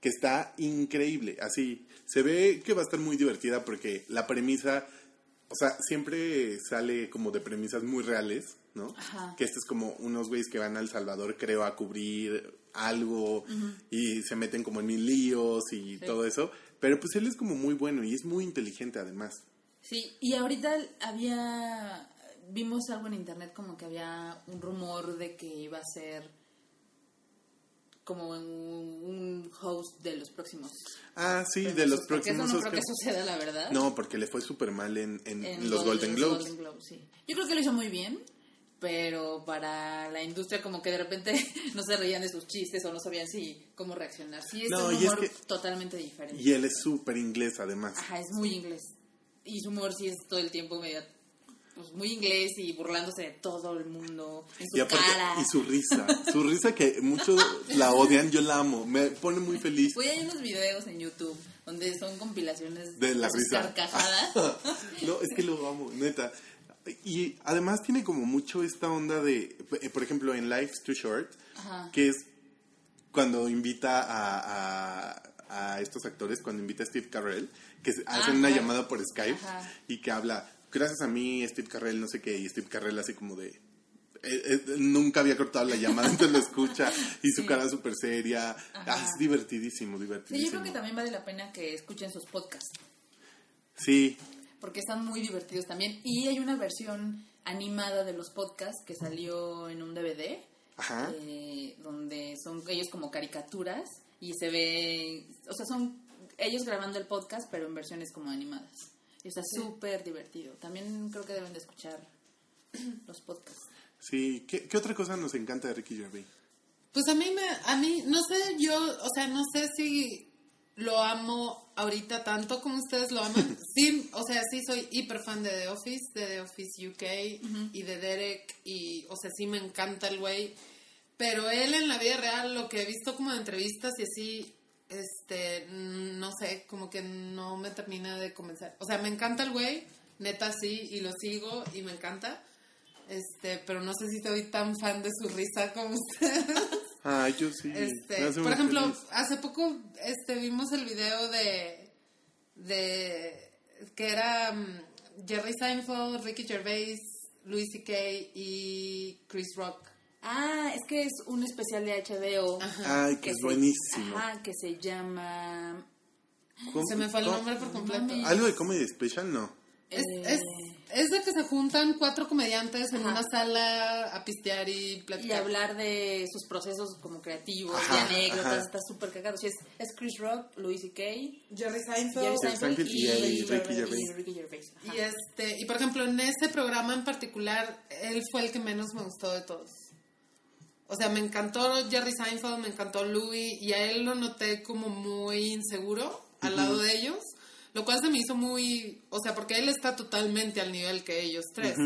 Speaker 2: Que está increíble. Así, se ve que va a estar muy divertida porque la premisa, o sea, siempre sale como de premisas muy reales, ¿no?
Speaker 3: Ajá.
Speaker 2: Que este es como unos güeyes que van a El Salvador, creo, a cubrir algo y se meten como en mil líos y
Speaker 3: Sí.
Speaker 2: todo eso. Pero pues él es como muy bueno y es muy inteligente además.
Speaker 3: Sí, y ahorita había. Vimos algo en internet como que había un rumor de que iba a ser como un, un host de los próximos.
Speaker 2: Ah, sí, de los próximos
Speaker 3: Eso no creo que suceda, la verdad.
Speaker 2: No, porque le fue súper mal en, en
Speaker 3: En
Speaker 2: los Golden Globes.
Speaker 3: Golden sí. Yo creo que lo hizo muy bien, pero para la industria como que de repente no se reían de sus chistes o no sabían si cómo reaccionar. Sí, es
Speaker 2: No,
Speaker 3: un
Speaker 2: es
Speaker 3: humor
Speaker 2: que-
Speaker 3: totalmente diferente.
Speaker 2: Y él es súper inglés además.
Speaker 3: Ajá, es muy inglés. Y su humor sí es todo el tiempo medio pues, muy inglés y burlándose de todo el mundo en su
Speaker 2: Y, aparte-
Speaker 3: cara.
Speaker 2: y su risa, su risa que muchos la odian, yo la amo, me pone muy feliz
Speaker 3: Voy hay unos videos en YouTube donde son compilaciones
Speaker 2: de la risa.
Speaker 3: carcajadas.
Speaker 2: no, es que lo amo, neta. Y además tiene como mucho esta onda de, eh, por ejemplo, en Life's Too Short,
Speaker 3: Ajá.
Speaker 2: que es cuando invita a, a, a estos actores, cuando invita a Steve Carell, que se- hacen una llamada por Skype
Speaker 3: Ajá.
Speaker 2: y que habla, gracias a mí, Steve Carell, no sé qué, y Steve Carell así como de... eh, eh, nunca había cortado la llamada, entonces lo escucha y su
Speaker 3: Sí.
Speaker 2: cara súper seria. Ah, es divertidísimo,
Speaker 3: Sí,
Speaker 2: divertidísimo.
Speaker 3: yo creo que también vale la pena que escuchen sus podcasts.
Speaker 2: Sí,
Speaker 3: porque están muy divertidos también. Y hay una versión animada de los podcasts que salió en un DVD,
Speaker 2: Ajá.
Speaker 3: eh, donde son ellos como caricaturas y se ve, o sea, son ellos grabando el podcast, pero en versiones como animadas. Y está súper divertido. También creo que deben de escuchar los podcasts.
Speaker 2: sí. ¿Qué, qué otra cosa nos encanta de Ricky Gervais?
Speaker 4: Pues a mí me, a mí, no sé, yo, o sea, no sé si lo amo ahorita tanto como ustedes lo aman. Sí, o sea, sí soy hiper fan de The Office, de The Office UK y de Derek y, o sea, sí me encanta el güey. Pero él en la vida real, lo que he visto como de entrevistas y así, este, no sé, como que no me termina de convencer. O sea, me encanta el güey, neta sí, y lo sigo y me encanta. Este, pero no sé si soy tan fan de su risa como ustedes.
Speaker 2: Ah, yo sí.
Speaker 4: Este, por ejemplo,
Speaker 2: feliz.
Speaker 4: hace poco este vimos el video de de que era mm, Jerry Seinfeld, Ricky Gervais, Louis C.K. y Chris Rock.
Speaker 3: Ah, es que es un especial de HBO.
Speaker 2: Ay, que es
Speaker 3: se-
Speaker 2: buenísimo.
Speaker 3: Ajá, que se llama...
Speaker 2: ¿Cómo-
Speaker 4: Se me fue el nombre por completo.
Speaker 2: ¿Algo de Comedy Special? No.
Speaker 4: Es,
Speaker 3: eh,
Speaker 4: es Es de que se juntan cuatro comediantes en una sala a pistear y
Speaker 3: Y
Speaker 4: platicar.
Speaker 3: hablar de sus procesos como creativos,
Speaker 2: Ajá,
Speaker 3: de anécdotas,
Speaker 2: ajá.
Speaker 3: está súper cagado. Sí, es, es Chris Rock, Louis C.K.,
Speaker 4: Jerry Seinfeld.
Speaker 3: Jerry
Speaker 2: Jerry
Speaker 3: Seinfeld
Speaker 2: Seinfeld
Speaker 3: y,
Speaker 2: y Ricky
Speaker 3: y
Speaker 2: Gervais.
Speaker 3: Ricky Gervais. Ajá.
Speaker 4: Y este, y por ejemplo, en ese programa en particular, él fue el que menos me gustó de todos. O sea, me encantó Jerry Seinfeld, me encantó Louis, y a él lo noté como muy inseguro al lado de ellos, lo cual se me hizo muy, o sea, porque él está totalmente al nivel que ellos tres,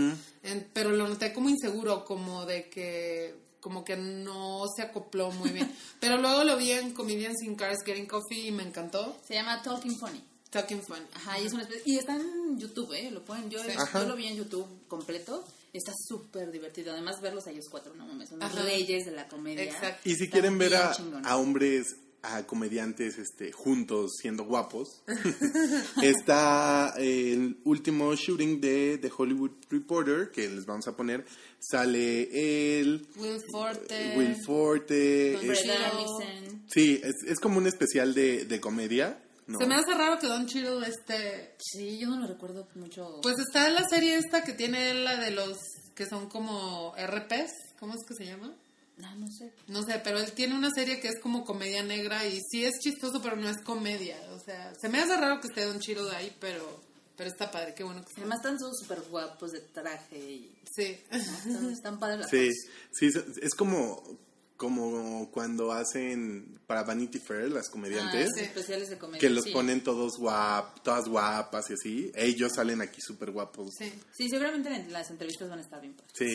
Speaker 4: En- pero lo noté como inseguro, como de que, como que no se acopló muy bien. pero luego lo vi en Comedians in Cars Getting Coffee y me encantó.
Speaker 3: Se llama Talking Funny.
Speaker 4: Talking Funny.
Speaker 3: Ajá, y es una especie- y está en YouTube, ¿eh? Lo pueden, yo lo vi en YouTube completo. Está súper divertido. Además, verlos a ellos cuatro, no mames, son los
Speaker 4: Ajá.
Speaker 3: reyes de la comedia.
Speaker 4: Exacto.
Speaker 2: Y si
Speaker 3: Está
Speaker 2: quieren ver a, hombres, a comediantes este, juntos siendo guapos, está el último shooting de The Hollywood Reporter, que les vamos a poner. Sale el
Speaker 4: Will Forte.
Speaker 2: Will Forte. Es-.
Speaker 3: Anderson.
Speaker 2: sí, es, es como un especial de, de comedia. ¿No?
Speaker 4: Se me hace raro que Don Cheadle este...
Speaker 3: Sí, yo no lo recuerdo mucho.
Speaker 4: Pues está la serie esta que tiene la de los que son como RPs. ¿Cómo es que se llama?
Speaker 3: Ah, no sé.
Speaker 4: No sé, pero él tiene una serie que es como comedia negra y sí es chistoso, pero no es comedia. O sea, se me hace raro que esté Don Cheadle ahí, pero, pero está padre, qué bueno que está.
Speaker 3: Además están todos súper guapos de traje y...
Speaker 4: Sí.
Speaker 3: ¿no? Están, están padres las
Speaker 2: Sí, sí, es como, como cuando hacen para Vanity Fair las
Speaker 3: Ah,
Speaker 2: comediantes.
Speaker 3: esos especiales de comedia.
Speaker 2: que los
Speaker 3: sí.
Speaker 2: ponen todos guap, todas guapas y así. Ellos salen aquí súper guapos.
Speaker 4: Sí.
Speaker 3: Sí, seguramente en las entrevistas van a estar bien.
Speaker 2: Sí.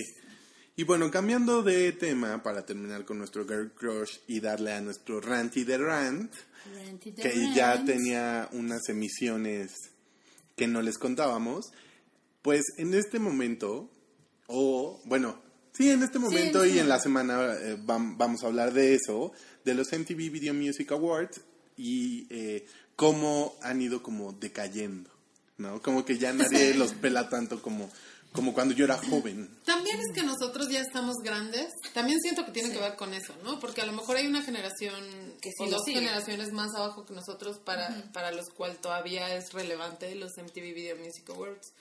Speaker 2: Y bueno, cambiando de tema para terminar con nuestro Girl Crush y darle a nuestro Ranty de Rant,
Speaker 3: Renty the
Speaker 2: que ya tenía unas emisiones que no les contábamos, pues en este momento, o bueno, sí, en este momento
Speaker 3: en este
Speaker 2: y en la semana eh, vam- vamos a hablar de eso, de los MTV Video Music Awards y eh, cómo han ido como decayendo, ¿no? Como que ya nadie los pela tanto como, como cuando yo era joven.
Speaker 4: También es que nosotros ya estamos grandes. También siento que tiene que ver con eso, ¿no? Porque a lo mejor hay una generación
Speaker 3: Que sí
Speaker 4: o dos
Speaker 3: sigue.
Speaker 4: generaciones más abajo que nosotros para, para los cuales todavía es relevante los MTV Video Music Awards.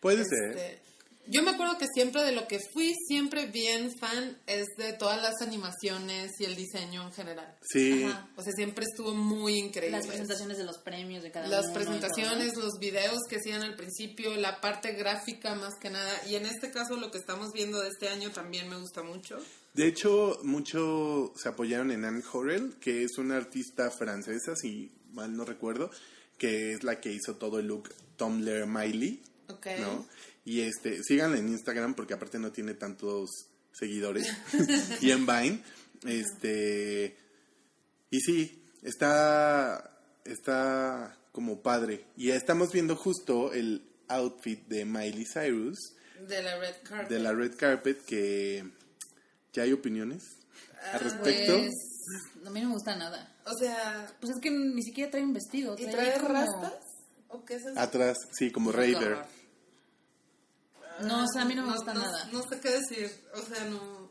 Speaker 2: Puede
Speaker 4: Este,
Speaker 2: ser.
Speaker 4: Yo me acuerdo que siempre de lo que fui siempre bien fan es de todas las animaciones y el diseño en general.
Speaker 2: Sí.
Speaker 3: Ajá.
Speaker 4: O sea, siempre estuvo muy increíble.
Speaker 3: Las presentaciones de los premios de cada
Speaker 4: Las
Speaker 3: uno.
Speaker 4: presentaciones,
Speaker 3: todo,
Speaker 4: los videos que hacían al principio, la parte gráfica más que nada. Y en este caso lo que estamos viendo de este año también me gusta mucho.
Speaker 2: De hecho, mucho se apoyaron en Anne Horrell, que es una artista francesa, si mal no recuerdo, que es la que hizo todo el look Tumblr Miley,
Speaker 4: Ok.
Speaker 2: ¿no? Y este, síganla en Instagram porque aparte no tiene tantos seguidores. y en Vine, este, y sí, está, está como padre. Y estamos viendo justo el outfit de Miley Cyrus
Speaker 4: De la Red Carpet.
Speaker 2: de la red carpet que ya hay opiniones al respecto.
Speaker 3: Pues, a mí no me gusta nada.
Speaker 4: O sea,
Speaker 3: Pues es que ni siquiera trae un vestido.
Speaker 4: ¿y
Speaker 3: trae
Speaker 4: trae
Speaker 3: como-
Speaker 4: rastas? ¿O qué es eso?
Speaker 2: Atrás, sí, como Raider.
Speaker 3: No, o sea, a mí no me gusta
Speaker 4: no,
Speaker 3: nada.
Speaker 4: No sé qué decir. O sea, no.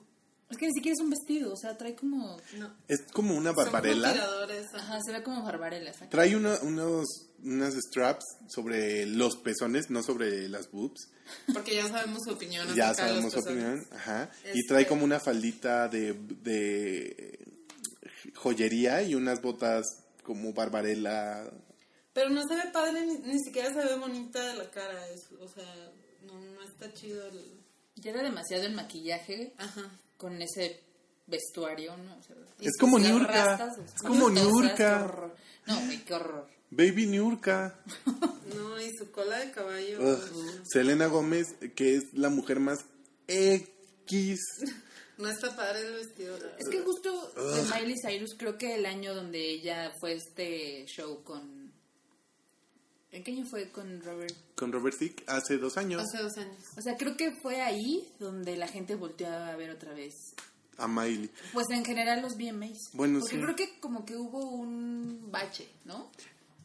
Speaker 3: Es que ni siquiera es un vestido, o sea, trae como...
Speaker 4: no.
Speaker 2: Es como una
Speaker 4: Son como
Speaker 2: barbarela.
Speaker 4: tiradores, ajá.
Speaker 3: Se ve como barbarela, exacto.
Speaker 2: Trae una- unos unas straps sobre los pezones, no sobre las boobs.
Speaker 4: Porque ya sabemos su opinión.
Speaker 2: Ya sabemos su opinión. Ajá. Y
Speaker 4: Este-
Speaker 2: trae como una faldita de, de joyería y unas botas como barbarela.
Speaker 4: Pero no se ve padre, ni, ni siquiera se ve bonita de la cara. es- o sea, no, no está chido el...
Speaker 3: Ya era demasiado el maquillaje
Speaker 4: Ajá.
Speaker 3: con ese vestuario, ¿no? O sea,
Speaker 2: Es como Niurka,
Speaker 3: rastas,
Speaker 2: es como Niurka.
Speaker 3: No, qué horror.
Speaker 2: Baby Niurka.
Speaker 4: No, y su cola de caballo.
Speaker 2: Ugh. Selena Gómez, que es la mujer más X.
Speaker 4: No está padre el vestido.
Speaker 3: Es que justo de Miley Cyrus, creo que el año donde ella fue este show con... ¿En qué año fue con Robert?
Speaker 2: Con Robert Thicke hace dos años.
Speaker 4: Hace dos años.
Speaker 3: O sea, creo que fue ahí donde la gente volteó a ver otra vez.
Speaker 2: A Miley.
Speaker 3: Pues en general los VMAs.
Speaker 2: Bueno,
Speaker 3: Porque
Speaker 2: sí.
Speaker 3: creo que como que hubo un bache, ¿no?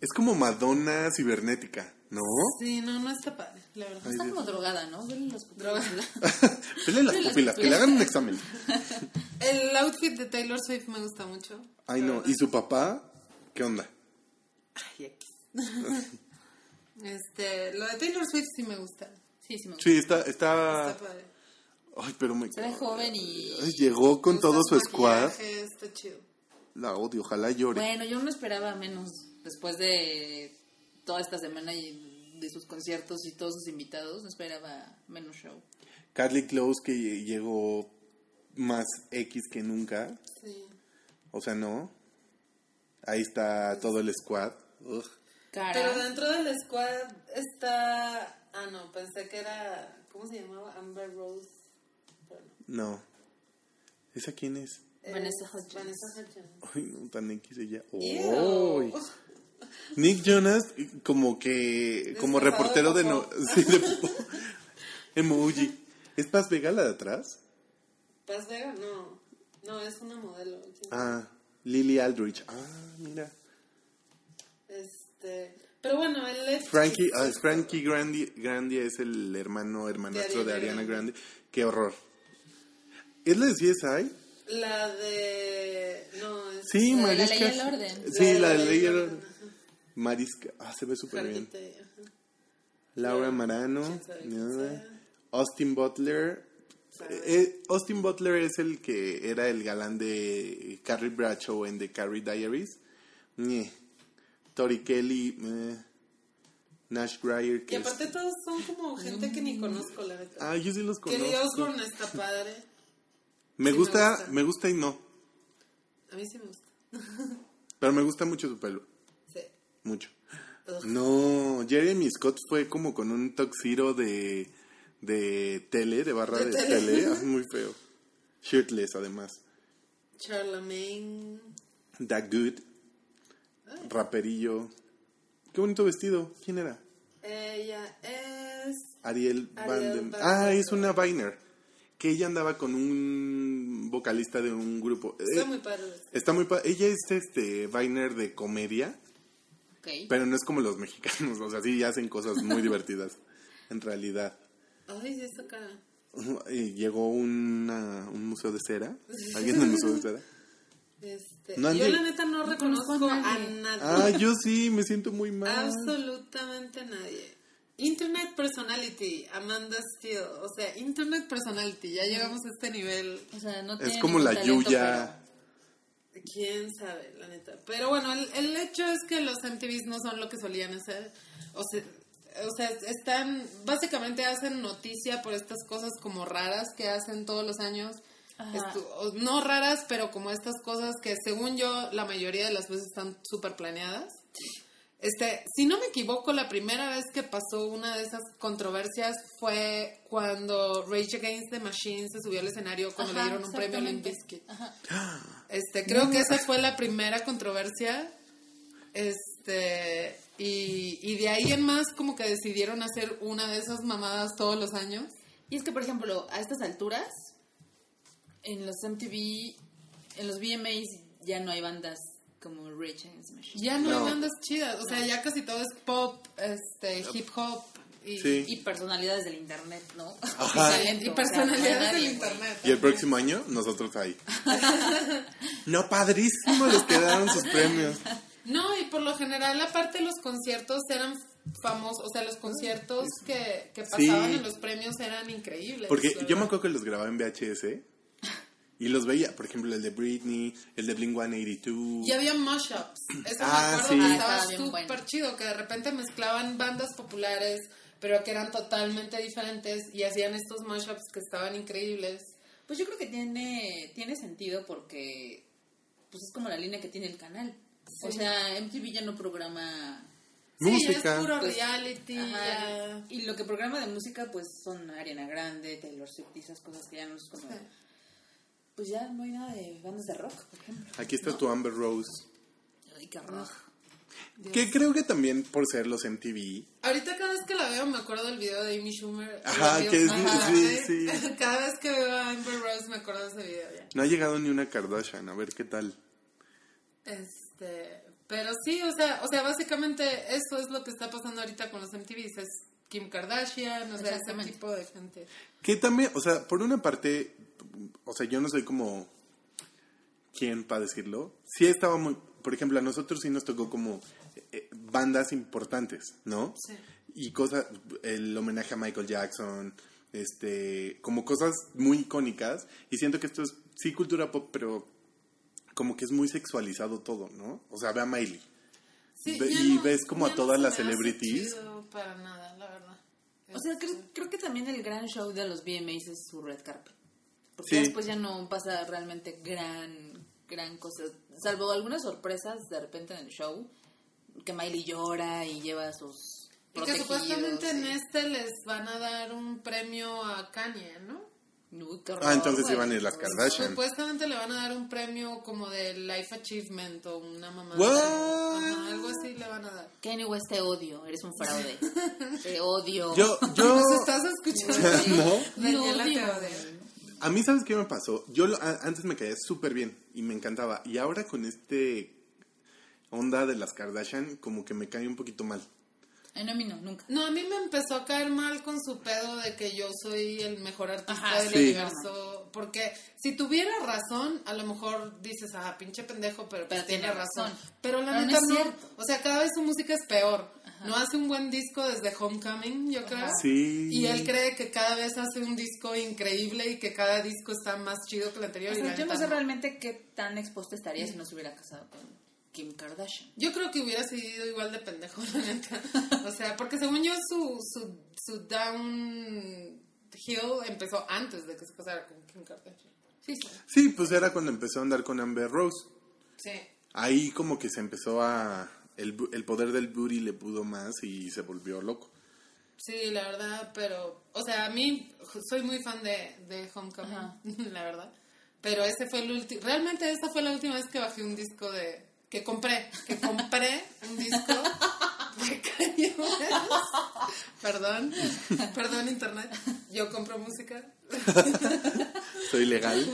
Speaker 2: Es como Madonna cibernética, ¿no?
Speaker 4: Sí, no, no está padre, la verdad.
Speaker 3: Está como drogada, ¿no? Vele las
Speaker 4: Drogada.
Speaker 2: Pele las pupilas, que le hagan un examen.
Speaker 4: El outfit de Taylor Swift me gusta mucho.
Speaker 2: Ay, no.
Speaker 4: verdad.
Speaker 2: ¿Y su papá? ¿Qué onda?
Speaker 4: Ay, X. este, lo de Taylor Swift sí me gusta.
Speaker 3: Sí, sí me gusta.
Speaker 2: Sí, está, está...
Speaker 4: Está padre.
Speaker 2: Ay, pero me...
Speaker 3: Ve joven y...
Speaker 2: Ay, llegó con todo su squad.
Speaker 4: Está chido.
Speaker 2: La odio, ojalá llore.
Speaker 3: Bueno, yo no esperaba menos después de toda esta semana y de sus conciertos y todos sus invitados. No esperaba menos show.
Speaker 2: Carly Close que llegó más X que nunca.
Speaker 4: Sí.
Speaker 2: O sea, no. Ahí está todo el squad. Ugh.
Speaker 3: Cara.
Speaker 4: Pero dentro del squad está. Ah, no, pensé que era. ¿Cómo se llamaba? Amber Rose. No.
Speaker 2: ¿Esa quién es?
Speaker 3: Vanessa
Speaker 4: Es
Speaker 3: Hudgens.
Speaker 4: Vanessa Hudgens.
Speaker 2: Ay, no, tan X ella.
Speaker 4: Ew.
Speaker 2: Ay. Nick Jonas como que... Como reportero
Speaker 4: de
Speaker 2: de... No, sí, de. Emoji. ¿Es Paz Vega la de atrás?
Speaker 4: Paz Vega, no. No, es una modelo.
Speaker 2: Ah, Lily Aldrich. Ah, mira.
Speaker 4: Este. Pero bueno, él es.
Speaker 2: Frankie, ah, Frankie Grandi, Grandi es el hermano, hermanastro de
Speaker 4: Ariana
Speaker 2: Ariana
Speaker 4: Grande.
Speaker 2: Qué horror. ¿Es la de CSI?
Speaker 4: La de. No, es.
Speaker 2: Sí,
Speaker 3: La de la. Ley y el Orden.
Speaker 2: Sí,
Speaker 4: La de
Speaker 2: de
Speaker 4: la
Speaker 2: Ley y el Orden. Mariska. Ah, se ve súper bien.
Speaker 4: Ajá.
Speaker 2: Laura Marano.
Speaker 4: ¿Quién sabe quién
Speaker 2: nada.
Speaker 4: sea?
Speaker 2: Austin Butler.
Speaker 4: Sabe.
Speaker 2: Eh, Austin Butler es el que era el galán de Carrie Bradshaw en The Carrie Diaries. Tori Kelly. eh. Nash Grier.
Speaker 4: Y
Speaker 2: Que es-
Speaker 4: aparte, todos son como gente que ni conozco, la neta.
Speaker 2: Ah, yo sí los
Speaker 4: Kelly
Speaker 2: conozco.
Speaker 4: Osbourne está padre.
Speaker 2: Me
Speaker 4: sí me
Speaker 2: gusta,
Speaker 4: gusta.
Speaker 2: me gusta y no.
Speaker 4: A mí sí me gusta.
Speaker 2: Pero me gusta mucho su pelo.
Speaker 4: Sí.
Speaker 2: Mucho.
Speaker 4: Ugh.
Speaker 2: No, Jeremy Scott fue como con un toxiro de, de tele, de barra
Speaker 4: De
Speaker 2: de,
Speaker 4: tele.
Speaker 2: tele. ah, muy feo. Shirtless, además.
Speaker 4: Charlemagne.
Speaker 2: That Good. Raperillo. Qué bonito vestido. ¿Quién era?
Speaker 4: Ella es.
Speaker 2: Ariel,
Speaker 4: Ariel
Speaker 2: Van Ah, es una Viner. Que ella andaba con un vocalista de un grupo.
Speaker 4: Está
Speaker 2: Eh,
Speaker 4: muy padre.
Speaker 2: está muy pa- Ella es este Viner de comedia. Pero no es como los mexicanos, o sea, sí hacen cosas muy divertidas, en realidad.
Speaker 4: Ay, sí, esa cara.
Speaker 2: Llegó una- un museo de cera, alguien del museo de cera.
Speaker 4: Este,
Speaker 2: No,
Speaker 4: yo la neta no,
Speaker 3: No
Speaker 4: reconozco
Speaker 3: conozco a
Speaker 4: a
Speaker 3: nadie.
Speaker 2: Ah, yo sí, me siento muy mal.
Speaker 4: Absolutamente nadie. Internet personality, Amanda Steele. O sea, Internet personality. Ya llegamos a este nivel.
Speaker 3: O sea, no
Speaker 2: Es como la
Speaker 3: talento,
Speaker 2: Yuya.
Speaker 4: Quién sabe, la neta. Pero bueno, el, el hecho es que los MTVs no son lo que solían hacer. O sea, o sea, están. Básicamente hacen noticia por estas cosas como raras que hacen todos los años. No raras, pero como estas cosas que según yo la mayoría de las veces están súper planeadas. Este, si no me equivoco, la primera vez que pasó una de esas controversias fue cuando Rage Against the Machine se subió al escenario cuando
Speaker 3: Ajá,
Speaker 4: le dieron un premio a Limp. Bizkit. Este, creo que esa fue la primera controversia. Este, y, y de ahí en más como que decidieron hacer una de esas mamadas todos los años.
Speaker 3: Y es que, por ejemplo, a estas alturas, en los MTV, en los VMAs, ya no hay bandas como Rage Against the Machine.
Speaker 4: Ya no,
Speaker 2: No.
Speaker 4: hay bandas chidas, o sea, ya casi todo es pop, este, hip hop y,
Speaker 2: Sí.
Speaker 3: Y personalidades del internet, ¿no?
Speaker 2: Ajá.
Speaker 3: Y o sea,
Speaker 4: personalidades del internet.
Speaker 2: Y el próximo año, nosotros ahí. No, padrísimo, les quedaron sus premios.
Speaker 4: No, y por lo general, aparte los conciertos eran famosos, o sea, los conciertos que, que pasaban
Speaker 2: Sí.
Speaker 4: en los premios eran increíbles.
Speaker 2: Porque yo me acuerdo que los grababa en VHS y los veía, por ejemplo, el de Britney, el de Blink 182.
Speaker 4: Y había mashups. Eso
Speaker 2: Ah,
Speaker 4: me acuerdo
Speaker 2: sí.
Speaker 4: que
Speaker 2: Ah,
Speaker 4: estaba súper
Speaker 3: bueno.
Speaker 4: chido, que de repente mezclaban bandas populares, pero que eran totalmente diferentes y hacían estos mashups que estaban increíbles.
Speaker 3: Pues yo creo que tiene, tiene sentido porque pues es como la línea que tiene el canal. O
Speaker 4: Sí.
Speaker 3: sea, MTV ya no programa...
Speaker 4: Sí,
Speaker 2: Música.
Speaker 4: es puro
Speaker 3: Pues,
Speaker 4: reality.
Speaker 3: Ajá,
Speaker 4: ya.
Speaker 3: Y lo que programa de música pues son Ariana Grande, Taylor Swift y esas cosas que ya no es como...
Speaker 4: Sí.
Speaker 3: Pues ya no hay nada de bandas de rock, por ejemplo.
Speaker 2: Aquí está
Speaker 3: ¿no?
Speaker 2: tu Amber Rose.
Speaker 3: Ay, qué horror.
Speaker 2: Que creo que también por ser los MTV.
Speaker 4: Ahorita cada vez que la veo me acuerdo del video de Amy Schumer.
Speaker 2: Ajá, que es-
Speaker 4: Ajá,
Speaker 2: sí,
Speaker 4: ¿eh?
Speaker 2: sí.
Speaker 4: Cada vez que veo a Amber Rose me acuerdo de ese video ya.
Speaker 2: No ha llegado ni una Kardashian, a ver qué tal.
Speaker 4: Este, pero sí, o sea, o sea, básicamente eso es lo que está pasando ahorita con los MTVs, es Kim Kardashian, o sea, ese tipo de gente.
Speaker 2: Que también, o sea, por una parte, o sea, yo no soy como quién para decirlo. Sí estaba muy, por ejemplo, a nosotros sí nos tocó como eh, bandas importantes, ¿no?
Speaker 4: Sí.
Speaker 2: y cosas, el homenaje a Michael Jackson, este, como cosas muy icónicas. Y siento que esto es, sí, cultura pop, pero como que es muy sexualizado todo, ¿no? O sea, ve a Miley.
Speaker 4: Sí,
Speaker 2: Ve- y
Speaker 4: no-
Speaker 2: ves como a
Speaker 4: no
Speaker 2: todas
Speaker 4: se
Speaker 2: las celebrities.
Speaker 4: para nada.
Speaker 3: O sea, creo, creo que también el gran show de los VMAs es su red carpet. Porque
Speaker 2: Sí.
Speaker 3: después ya no pasa realmente gran, gran cosa. Salvo algunas sorpresas de repente en el show, que Miley llora y lleva sus
Speaker 4: Y que supuestamente en este les van a dar un premio a Kanye, ¿no?
Speaker 2: Ah, entonces iban a ir las Kardashian.
Speaker 4: Supuestamente le van a dar un premio como de Life Achievement o una mamá. Ajá, algo así le van a dar.
Speaker 3: Kanye West te odio, eres un fraude. te odio.
Speaker 2: Yo, yo,
Speaker 4: ¿Nos estás escuchando?
Speaker 2: ¿no?
Speaker 4: Daniela te
Speaker 3: odio.
Speaker 2: A mí, ¿sabes qué me pasó? Yo lo- a- antes me caía súper bien y me encantaba. Y ahora con este onda de las Kardashian, como que me cae un poquito mal.
Speaker 3: Ay, no, a mí no, nunca.
Speaker 4: No, a mí me empezó a caer mal con su pedo de que yo soy el mejor artista
Speaker 3: Ajá,
Speaker 4: del
Speaker 2: sí.
Speaker 4: universo. Porque si tuviera razón, a lo mejor dices, ah, pinche pendejo, pero,
Speaker 3: Pero
Speaker 4: pues tiene
Speaker 3: tiene
Speaker 4: razón.
Speaker 3: razón.
Speaker 4: Pero la
Speaker 3: Pero no
Speaker 4: neta no. O sea, cada vez su música es peor. No hace un buen disco desde Homecoming, yo creo.
Speaker 2: Sí.
Speaker 4: Y él cree que cada vez hace un disco increíble y que cada disco está más chido que el anterior.
Speaker 3: O sea, yo no sé realmente qué tan expuesto estaría si no se hubiera casado con Kim Kardashian.
Speaker 4: Yo creo que hubiera sido igual de pendejo, la neta. O sea, porque según yo, su, su, su downhill empezó antes de que se casara con Kim Kardashian.
Speaker 3: Sí, sí.
Speaker 2: Sí, pues era cuando empezó a andar con Amber Rose.
Speaker 4: Sí.
Speaker 2: Ahí como que se empezó a... El, el poder del booty le pudo más y se volvió loco.
Speaker 4: Sí, la verdad, pero, o sea, a mí soy muy fan de, de Homecoming,
Speaker 3: Ajá.
Speaker 4: la verdad. Pero ese fue el último, realmente esa fue la última vez que bajé un disco de, que compré, que compré un disco de Kanye. Perdón, perdón internet, yo compro música.
Speaker 2: Soy legal.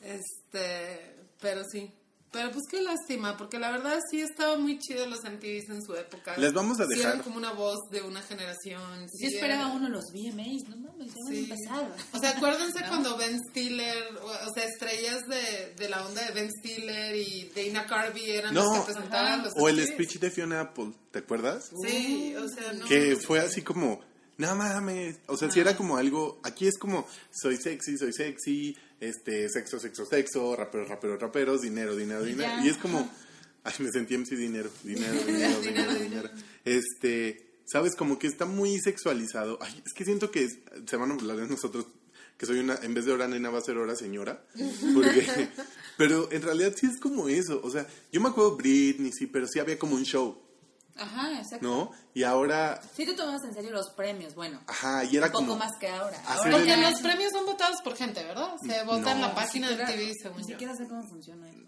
Speaker 4: Este, pero sí. Pero pues qué lástima, porque la verdad sí estaba muy chido los MTVs en su época.
Speaker 2: Les vamos a
Speaker 4: Sí
Speaker 2: dejar-
Speaker 4: eran como una voz de una generación.
Speaker 3: Yo
Speaker 4: sí
Speaker 3: esperaba
Speaker 4: era-
Speaker 3: uno los VMAs, no mames, ya
Speaker 4: Sí.
Speaker 3: empezar.
Speaker 4: O sea, acuérdense cuando Ben Stiller, o, o sea, estrellas de, de la onda de Ben Stiller y Dana Carvey eran
Speaker 2: No.
Speaker 4: los que presentaban los
Speaker 2: O el speech de Fiona Apple, ¿te acuerdas?
Speaker 4: Sí, o sea, no.
Speaker 2: Que fue así como, no mames. O sea, si era como algo, aquí es como, soy sexy, soy sexy, este, sexo, sexo, sexo, raperos, raperos, raperos, dinero, dinero, dinero.
Speaker 3: ya.
Speaker 2: Y es como, ay, me sentí MC dinero, dinero, dinero, dinero, dinero. Este, sabes, como que está muy sexualizado. Ay, es que siento que se van a burlar de nosotros, que soy una, en vez de hora nena va a ser hora señora. Porque, pero en realidad sí es como eso. O sea, yo me acuerdo Britney, sí, pero sí había como un show,
Speaker 3: Ajá, exacto.
Speaker 2: ¿no? Y ahora
Speaker 3: Sí te tomas en serio los premios, bueno.
Speaker 2: Ajá, y era
Speaker 3: un poco
Speaker 2: como...
Speaker 3: más que ahora. Ahora
Speaker 4: Porque
Speaker 2: el-
Speaker 4: los premios son votados por gente, ¿verdad? Se vota en la página de
Speaker 3: siquiera-
Speaker 4: MTV, según
Speaker 3: Ni siquiera sé cómo funciona eso.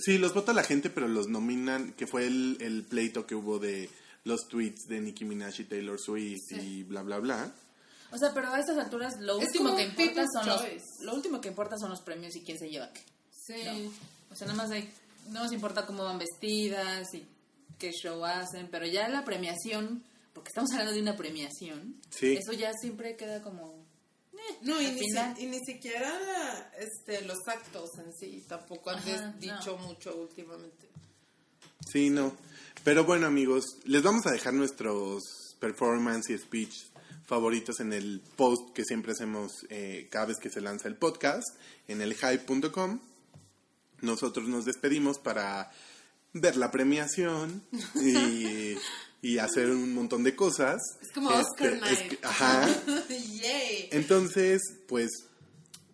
Speaker 2: Sí, los vota la gente, pero los nominan, que fue el, el pleito que hubo de los tweets de Nicki Minaj y Taylor Swift y bla, bla, bla.
Speaker 3: O sea, pero a estas alturas lo
Speaker 4: Es
Speaker 3: último que importa son los lo último que importa son los premios y quién se lleva qué.
Speaker 4: Sí.
Speaker 3: No. O sea, nada más hay, no nos importa cómo van vestidas y qué show hacen, pero ya la premiación, porque estamos hablando de una premiación,
Speaker 2: Sí.
Speaker 3: eso ya siempre queda como eh,
Speaker 4: No, y ni, si- y ni siquiera este, los actos en sí tampoco han
Speaker 3: Ajá,
Speaker 4: dicho mucho últimamente.
Speaker 2: Sí, no. Pero bueno, amigos, les vamos a dejar nuestros performance y speech favoritos en el post que siempre hacemos eh, cada vez que se lanza el podcast en el hype.com. Nosotros nos despedimos para ver la premiación y, y hacer un montón de cosas.
Speaker 4: Es como
Speaker 2: Este,
Speaker 4: Oscar
Speaker 2: es
Speaker 4: Night.
Speaker 2: que- ajá.
Speaker 4: Yay.
Speaker 2: Entonces, pues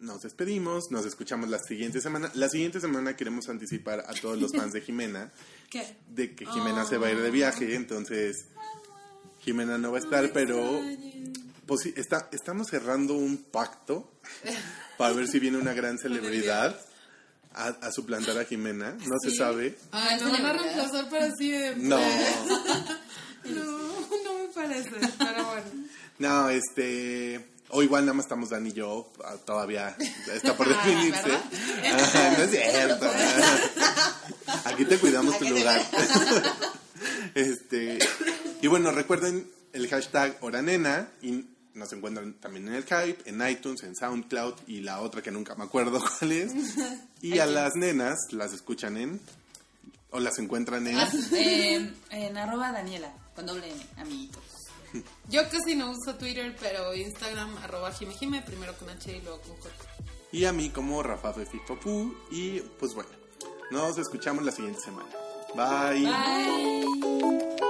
Speaker 2: nos despedimos, nos escuchamos la siguiente semana. La siguiente semana queremos anticipar a todos los fans de Jimena
Speaker 3: ¿Qué?
Speaker 2: de que Jimena se va a ir de viaje, entonces Jimena no va a estar, pero pues, está, estamos cerrando un pacto para ver si viene una gran celebridad a, a suplantar a Jimena, no se
Speaker 4: Sí.
Speaker 2: sabe.
Speaker 4: Ay,
Speaker 3: No
Speaker 4: van a reemplazar para siempre.
Speaker 2: No,
Speaker 4: No, no me parece, pero bueno.
Speaker 2: no, este... O igual nada más estamos Dan y yo, ah, todavía está por
Speaker 4: Ah,
Speaker 2: definirse. Ah, no es cierto. Aquí te cuidamos tu
Speaker 4: Aquí te-
Speaker 2: lugar. Este, y bueno, recuerden el hashtag Horanena y nos encuentran también en el Hype, en iTunes, en SoundCloud y la otra que nunca me acuerdo cuál es. Y a las nenas las escuchan en o las encuentran en
Speaker 3: Ah, en, en arroba Daniela, con doble N, amiguitos.
Speaker 4: Yo casi no uso Twitter, pero Instagram, arroba jimejime, primero con H y luego con J.
Speaker 2: Y a mí como Rafa Fefifopu. Y pues bueno, nos escuchamos la siguiente semana. Bye.
Speaker 3: Bye.